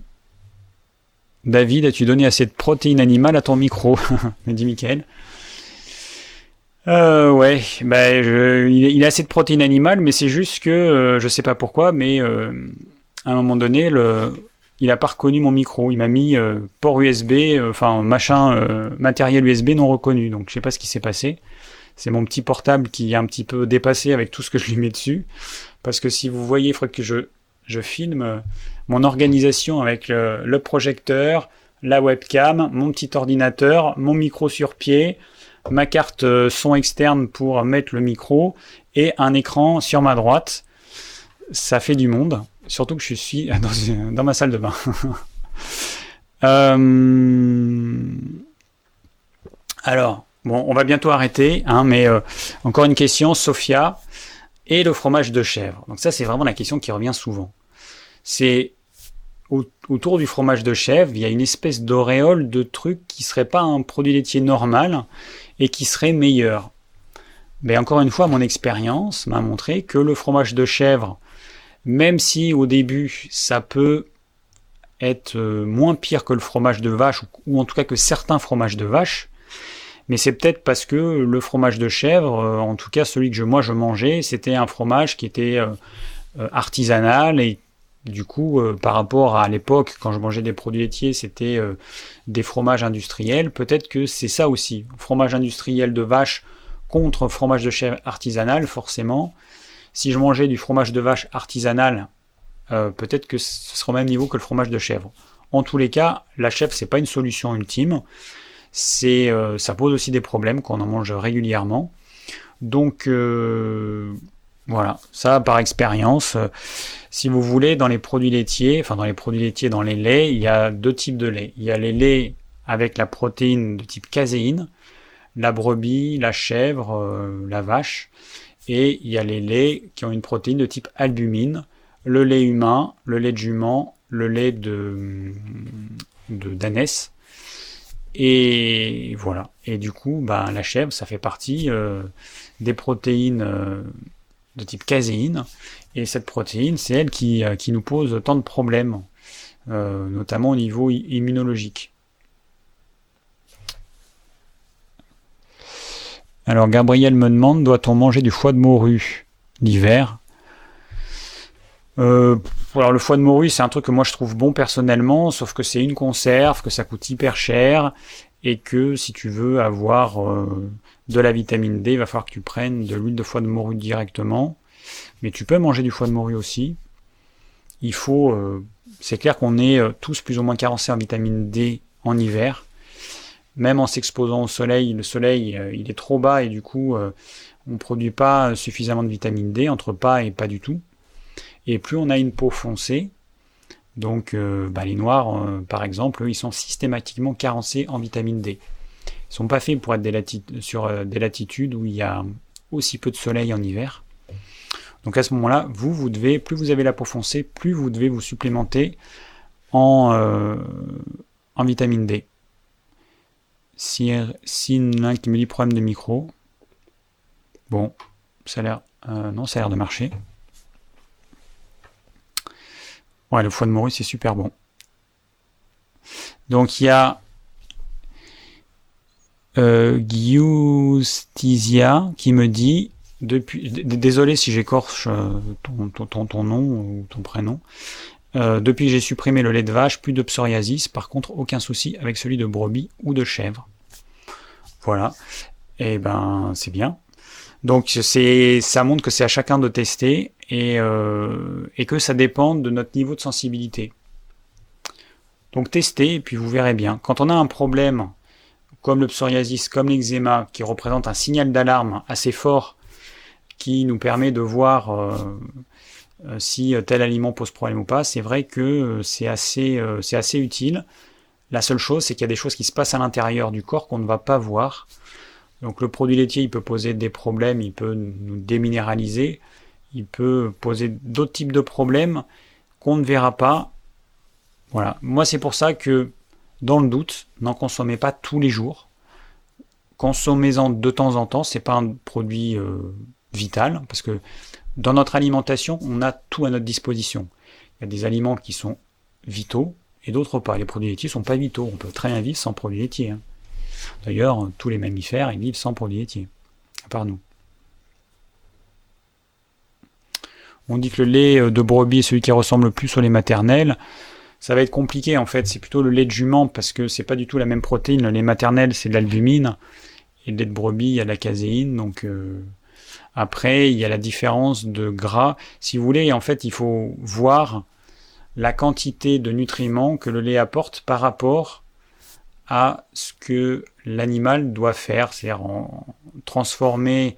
David, as-tu donné assez de protéines animales à ton micro? <laughs> Me dit Michael. Euh, ouais, bah, il, a assez de protéines animales, mais c'est juste que euh, je sais pas pourquoi, mais à un moment donné, il a pas reconnu mon micro. Il m'a mis port USB, enfin machin, matériel USB non reconnu. Donc je sais pas ce qui s'est passé c'est mon petit portable qui est un petit peu dépassé avec tout ce que je lui mets dessus. Parce que si vous voyez, il faudrait que je, je filme euh, mon organisation avec le, projecteur, la webcam, mon petit ordinateur, mon micro sur pied, ma carte euh, son externe pour mettre le micro et un écran sur ma droite. Ça fait du monde, surtout que je suis <laughs> dans, ma salle de bain. <laughs> euh... Alors, Bon, on va bientôt arrêter, hein, mais euh, encore une question, Sophia, et le fromage de chèvre. Donc ça, c'est vraiment la question qui revient souvent. C'est autour du fromage de chèvre, il y a une espèce d'auréole de truc qui serait pas un produit laitier normal et qui serait meilleur. Mais encore une fois, mon expérience m'a montré que le fromage de chèvre, même si au début ça peut être euh, moins pire que le fromage de vache, ou en tout cas que certains fromages de vache, mais c'est peut-être parce que le fromage de chèvre, euh, en tout cas celui que moi je mangeais, c'était un fromage qui était euh, artisanal et du coup, par rapport à l'époque, quand je mangeais des produits laitiers, c'était des fromages industriels. Peut-être que c'est ça aussi. Fromage industriel de vache contre fromage de chèvre artisanal, forcément. Si je mangeais du fromage de vache artisanal, peut-être que ce sera au même niveau que le fromage de chèvre. En tous les cas, la chèvre, c'est pas une solution ultime euh, ça pose aussi des problèmes quand on en mange régulièrement. Donc euh, voilà, ça par expérience. Euh, si vous voulez, dans les produits laitiers, enfin dans les produits laitiers, dans les laits, il y a deux types de laits. Il y a les laits avec la protéine de type caséine, la brebis, la chèvre, la vache, et il y a les laits qui ont une protéine de type albumine, le lait humain, le lait de jument, le lait de, de et voilà. Et du coup, bah, la chèvre, ça fait partie euh, des protéines euh, de type caséine. Et cette protéine, c'est elle qui, euh, nous pose tant de problèmes, notamment au niveau immunologique. Alors Gabriel me demande, doit-on manger du foie de morue l'hiver? Alors le foie de morue, c'est un truc que moi je trouve bon personnellement, sauf que c'est une conserve, que ça coûte hyper cher, et que si tu veux avoir euh, de la vitamine D, il va falloir que tu prennes de l'huile de foie de morue directement. Mais tu peux manger du foie de morue aussi. Il faut, euh, c'est clair qu'on est euh, tous plus ou moins carencés en vitamine D en hiver. Même en s'exposant au soleil, le soleil il est trop bas et du coup on ne produit pas suffisamment de vitamine D, entre pas et pas du tout. Et plus on a une peau foncée, donc euh, bah, les noirs euh, par exemple, ils sont systématiquement carencés en vitamine D. Ils sont pas faits pour être sur euh, des latitudes où il y a aussi peu de soleil en hiver. Donc à ce moment-là, vous, vous devez, plus vous avez la peau foncée, plus vous devez vous supplémenter en, en vitamine D. Si, si l'un qui me dit problème de micro, bon, ça a l'air, non, ça a l'air de marcher. Ouais, le foie de morue, c'est super bon. Donc il y a euh, qui me dit depuis désolé si j'écorche euh, ton, nom ou ton prénom. Euh, depuis j'ai supprimé le lait de vache, plus de psoriasis. Par contre, aucun souci avec celui de brebis ou de chèvre. Voilà. Et eh ben, c'est bien. Donc c'est, ça montre que c'est à chacun de tester et, euh, et, que ça dépend de notre niveau de sensibilité. Donc testez et puis vous verrez bien. Quand on a un problème comme le psoriasis, comme l'eczéma, qui représente un signal d'alarme assez fort, qui nous permet de voir euh, euh, si tel aliment pose problème ou pas, c'est vrai que c'est assez, c'est assez utile. La seule chose, c'est qu'il y a des choses qui se passent à l'intérieur du corps qu'on ne va pas voir. Donc le produit laitier, il peut poser des problèmes, il peut nous déminéraliser, il peut poser d'autres types de problèmes qu'on ne verra pas. Voilà. Moi, c'est pour ça que, dans le doute, n'en consommez pas tous les jours. Consommez-en de temps en temps. C'est pas un produit euh, vital parce que dans notre alimentation, on a tout à notre disposition. Il y a des aliments qui sont vitaux et d'autres pas. Les produits laitiers sont pas vitaux. On peut très bien vivre sans produits laitiers. Hein. D'ailleurs, tous les mammifères, ils vivent sans produits laitiers, à part nous. On dit que le lait euh, de brebis est celui qui ressemble le plus au lait maternel. Ça va être compliqué en fait, c'est plutôt le lait de jument parce que c'est pas du tout la même protéine. Le lait maternel c'est de l'albumine et le lait de brebis il y a de la caséine. Donc euh, après il y a la différence de gras. Si vous voulez, en fait il faut voir la quantité de nutriments que le lait apporte par rapport à ce que l'animal doit faire, c'est-à-dire transformer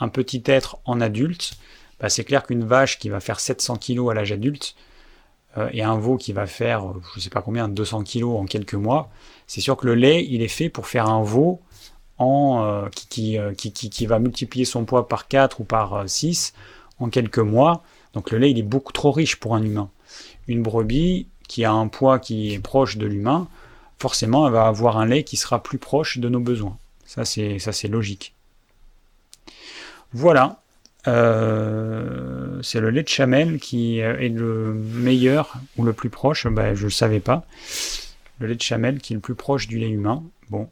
un petit être en adulte bah, c'est clair qu'une vache qui va faire 700 kg à l'âge adulte et un veau qui va faire, euh, je ne sais pas combien, 200 kg en quelques mois, c'est sûr que le lait, il est fait pour faire un veau en, euh, qui, qui, qui, qui, va multiplier son poids par 4 ou par 6 en quelques mois. Donc le lait, il est beaucoup trop riche pour un humain. Une brebis qui a un poids qui est proche de l'humain, forcément, elle va avoir un lait qui sera plus proche de nos besoins. Ça, c'est, ça, c'est logique. Voilà. Euh, c'est le lait de chamel qui est le meilleur ou le plus proche, ben, je ne le savais pas. Le lait de chamel qui est le plus proche du lait humain. Bon.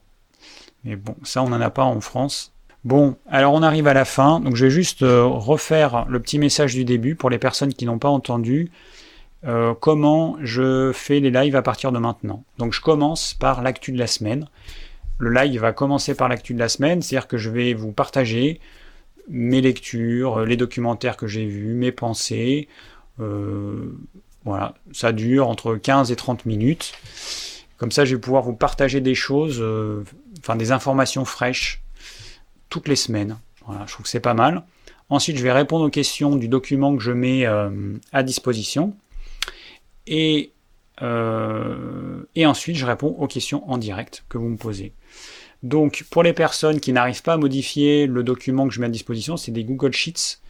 Mais bon, ça on n'en a pas en France. Bon, alors on arrive à la fin, donc je vais juste euh, refaire le petit message du début pour les personnes qui n'ont pas entendu euh, comment je fais les lives à partir de maintenant? Donc je commence par l'actu de la semaine. Le live va commencer par l'actu de la semaine, c'est-à-dire que je vais vous partager mes lectures, les documentaires que j'ai vus, mes pensées. Euh, voilà, ça dure entre 15 et 30 minutes. Comme ça, je vais pouvoir vous partager des choses, euh, enfin des informations fraîches toutes les semaines. Voilà, je trouve que c'est pas mal. Ensuite, je vais répondre aux questions du document que je mets euh, à disposition. Et, et ensuite, je réponds aux questions en direct que vous me posez. Donc, pour les personnes qui n'arrivent pas à modifier le document que je mets à disposition, c'est des Google Sheets.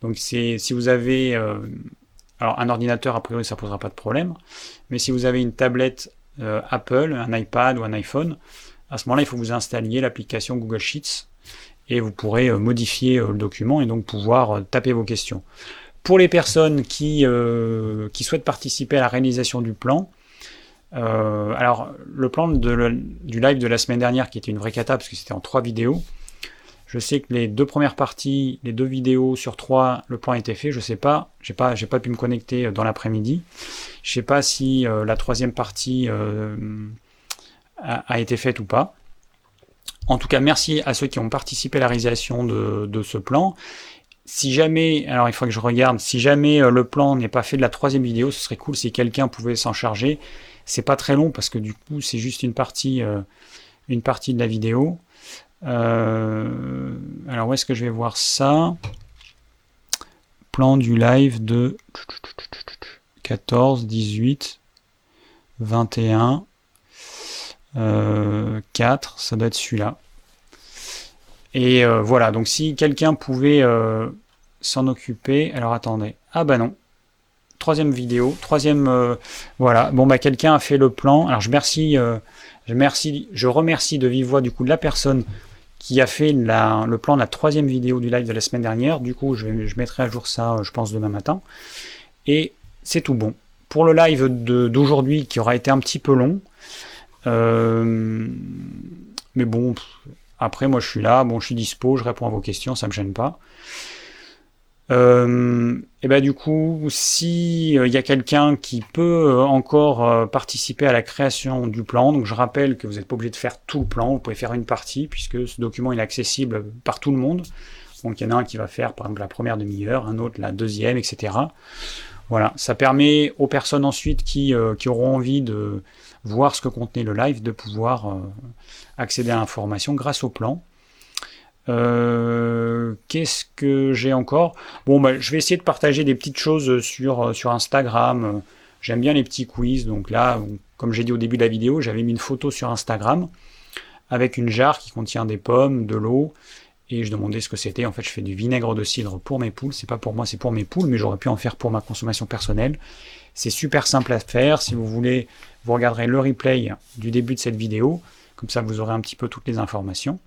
Donc, c'est si vous avez euh, alors un ordinateur, a priori, ça posera pas de problème. Mais si vous avez une tablette euh, Apple, un iPad ou un iPhone, à ce moment-là, il faut que vous installiez l'application Google Sheets et vous pourrez euh, modifier le document et donc pouvoir taper vos questions. Pour les personnes qui, qui souhaitent participer à la réalisation du plan, euh, alors, le plan du live de la semaine dernière, qui était une vraie cata, parce que c'était en trois vidéos, je sais que les deux premières parties, les deux vidéos sur trois, le plan était fait. Je sais pas, j'ai pas, j'ai pas pu me connecter dans l'après-midi. Je sais pas si euh, la troisième partie euh, a, été faite ou pas. En tout cas, merci à ceux qui ont participé à la réalisation de ce plan. Si jamais, alors il faut que je regarde, si jamais le plan n'est pas fait de la troisième vidéo, ce serait cool si quelqu'un pouvait s'en charger c'est pas très long parce que du coup, c'est juste une partie, euh, une partie de la vidéo. Euh, alors, où est-ce que je vais voir ça? Plan du live de 14, 18, 21, 4, ça doit être celui-là. Et euh, voilà, donc si quelqu'un pouvait s'en occuper, alors attendez, ah bah non, troisième vidéo, troisième, euh, voilà. Bon bah quelqu'un a fait le plan. Alors je remercie, euh, je remercie, je remercie de vive voix du coup de la personne qui a fait le plan de la troisième vidéo du live de la semaine dernière. Du coup, je, mettrai à jour ça, euh, je pense demain matin. Et c'est tout bon. Pour le live d'aujourd'hui, qui aura été un petit peu long, mais bon, après moi je suis là, bon je suis dispo, je réponds à vos questions, ça me gêne pas. Euh, et ben du coup, si il euh, y a quelqu'un qui peut euh, encore participer à la création du plan, donc je rappelle que vous n'êtes pas obligé de faire tout le plan, vous pouvez faire une partie puisque ce document est accessible par tout le monde. Donc il y en a un qui va faire par exemple la première demi-heure, un autre la deuxième, etc. Voilà, ça permet aux personnes ensuite qui, qui auront envie de voir ce que contenait le live de pouvoir accéder à l'information grâce au plan. Euh, qu'est-ce que j'ai encore? Bon, bah, je vais essayer de partager des petites choses sur, euh, sur Instagram. J'aime bien les petits quiz. Donc là, comme j'ai dit au début de la vidéo, j'avais mis une photo sur Instagram avec une jarre qui contient des pommes, de l'eau et je demandais ce que c'était. En fait, je fais du vinaigre de cidre pour mes poules. C'est pas pour moi, c'est pour mes poules, mais j'aurais pu en faire pour ma consommation personnelle. C'est super simple à faire. Si vous voulez, vous regarderez le replay du début de cette vidéo. Comme ça, vous aurez un petit peu toutes les informations.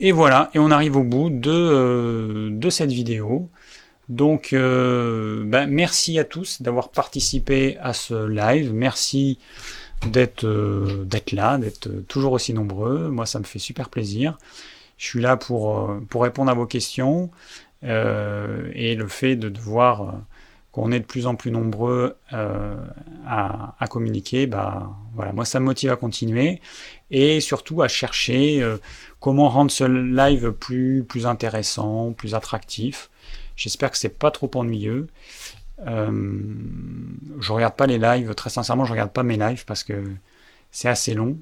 Et voilà, et on arrive au bout de, euh, de cette vidéo. Donc, euh, ben, merci à tous d'avoir participé à ce live. Merci d'être euh, d'être là, d'être toujours aussi nombreux. Moi, ça me fait super plaisir. Je suis là pour, pour répondre à vos questions. et le fait de, qu'on est de plus en plus nombreux à, à, communiquer, bah, voilà, moi, ça me motive à continuer. Et surtout à chercher comment rendre ce live plus, plus intéressant, plus attractif. J'espère que c'est pas trop ennuyeux. Euh, je regarde pas les lives, très sincèrement, je regarde pas mes lives parce que c'est assez long.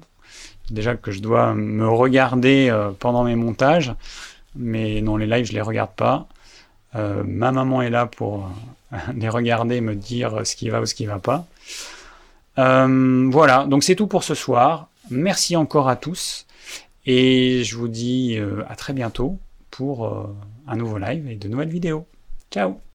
Déjà que je dois me regarder euh, pendant mes montages, mais non, les lives, je les regarde pas. Euh, ma maman est là pour euh, <laughs> les regarder, me dire ce qui va ou ce qui va pas. voilà, donc c'est tout pour ce soir. Merci encore à tous et je vous dis à très bientôt pour un nouveau live et de nouvelles vidéos. Ciao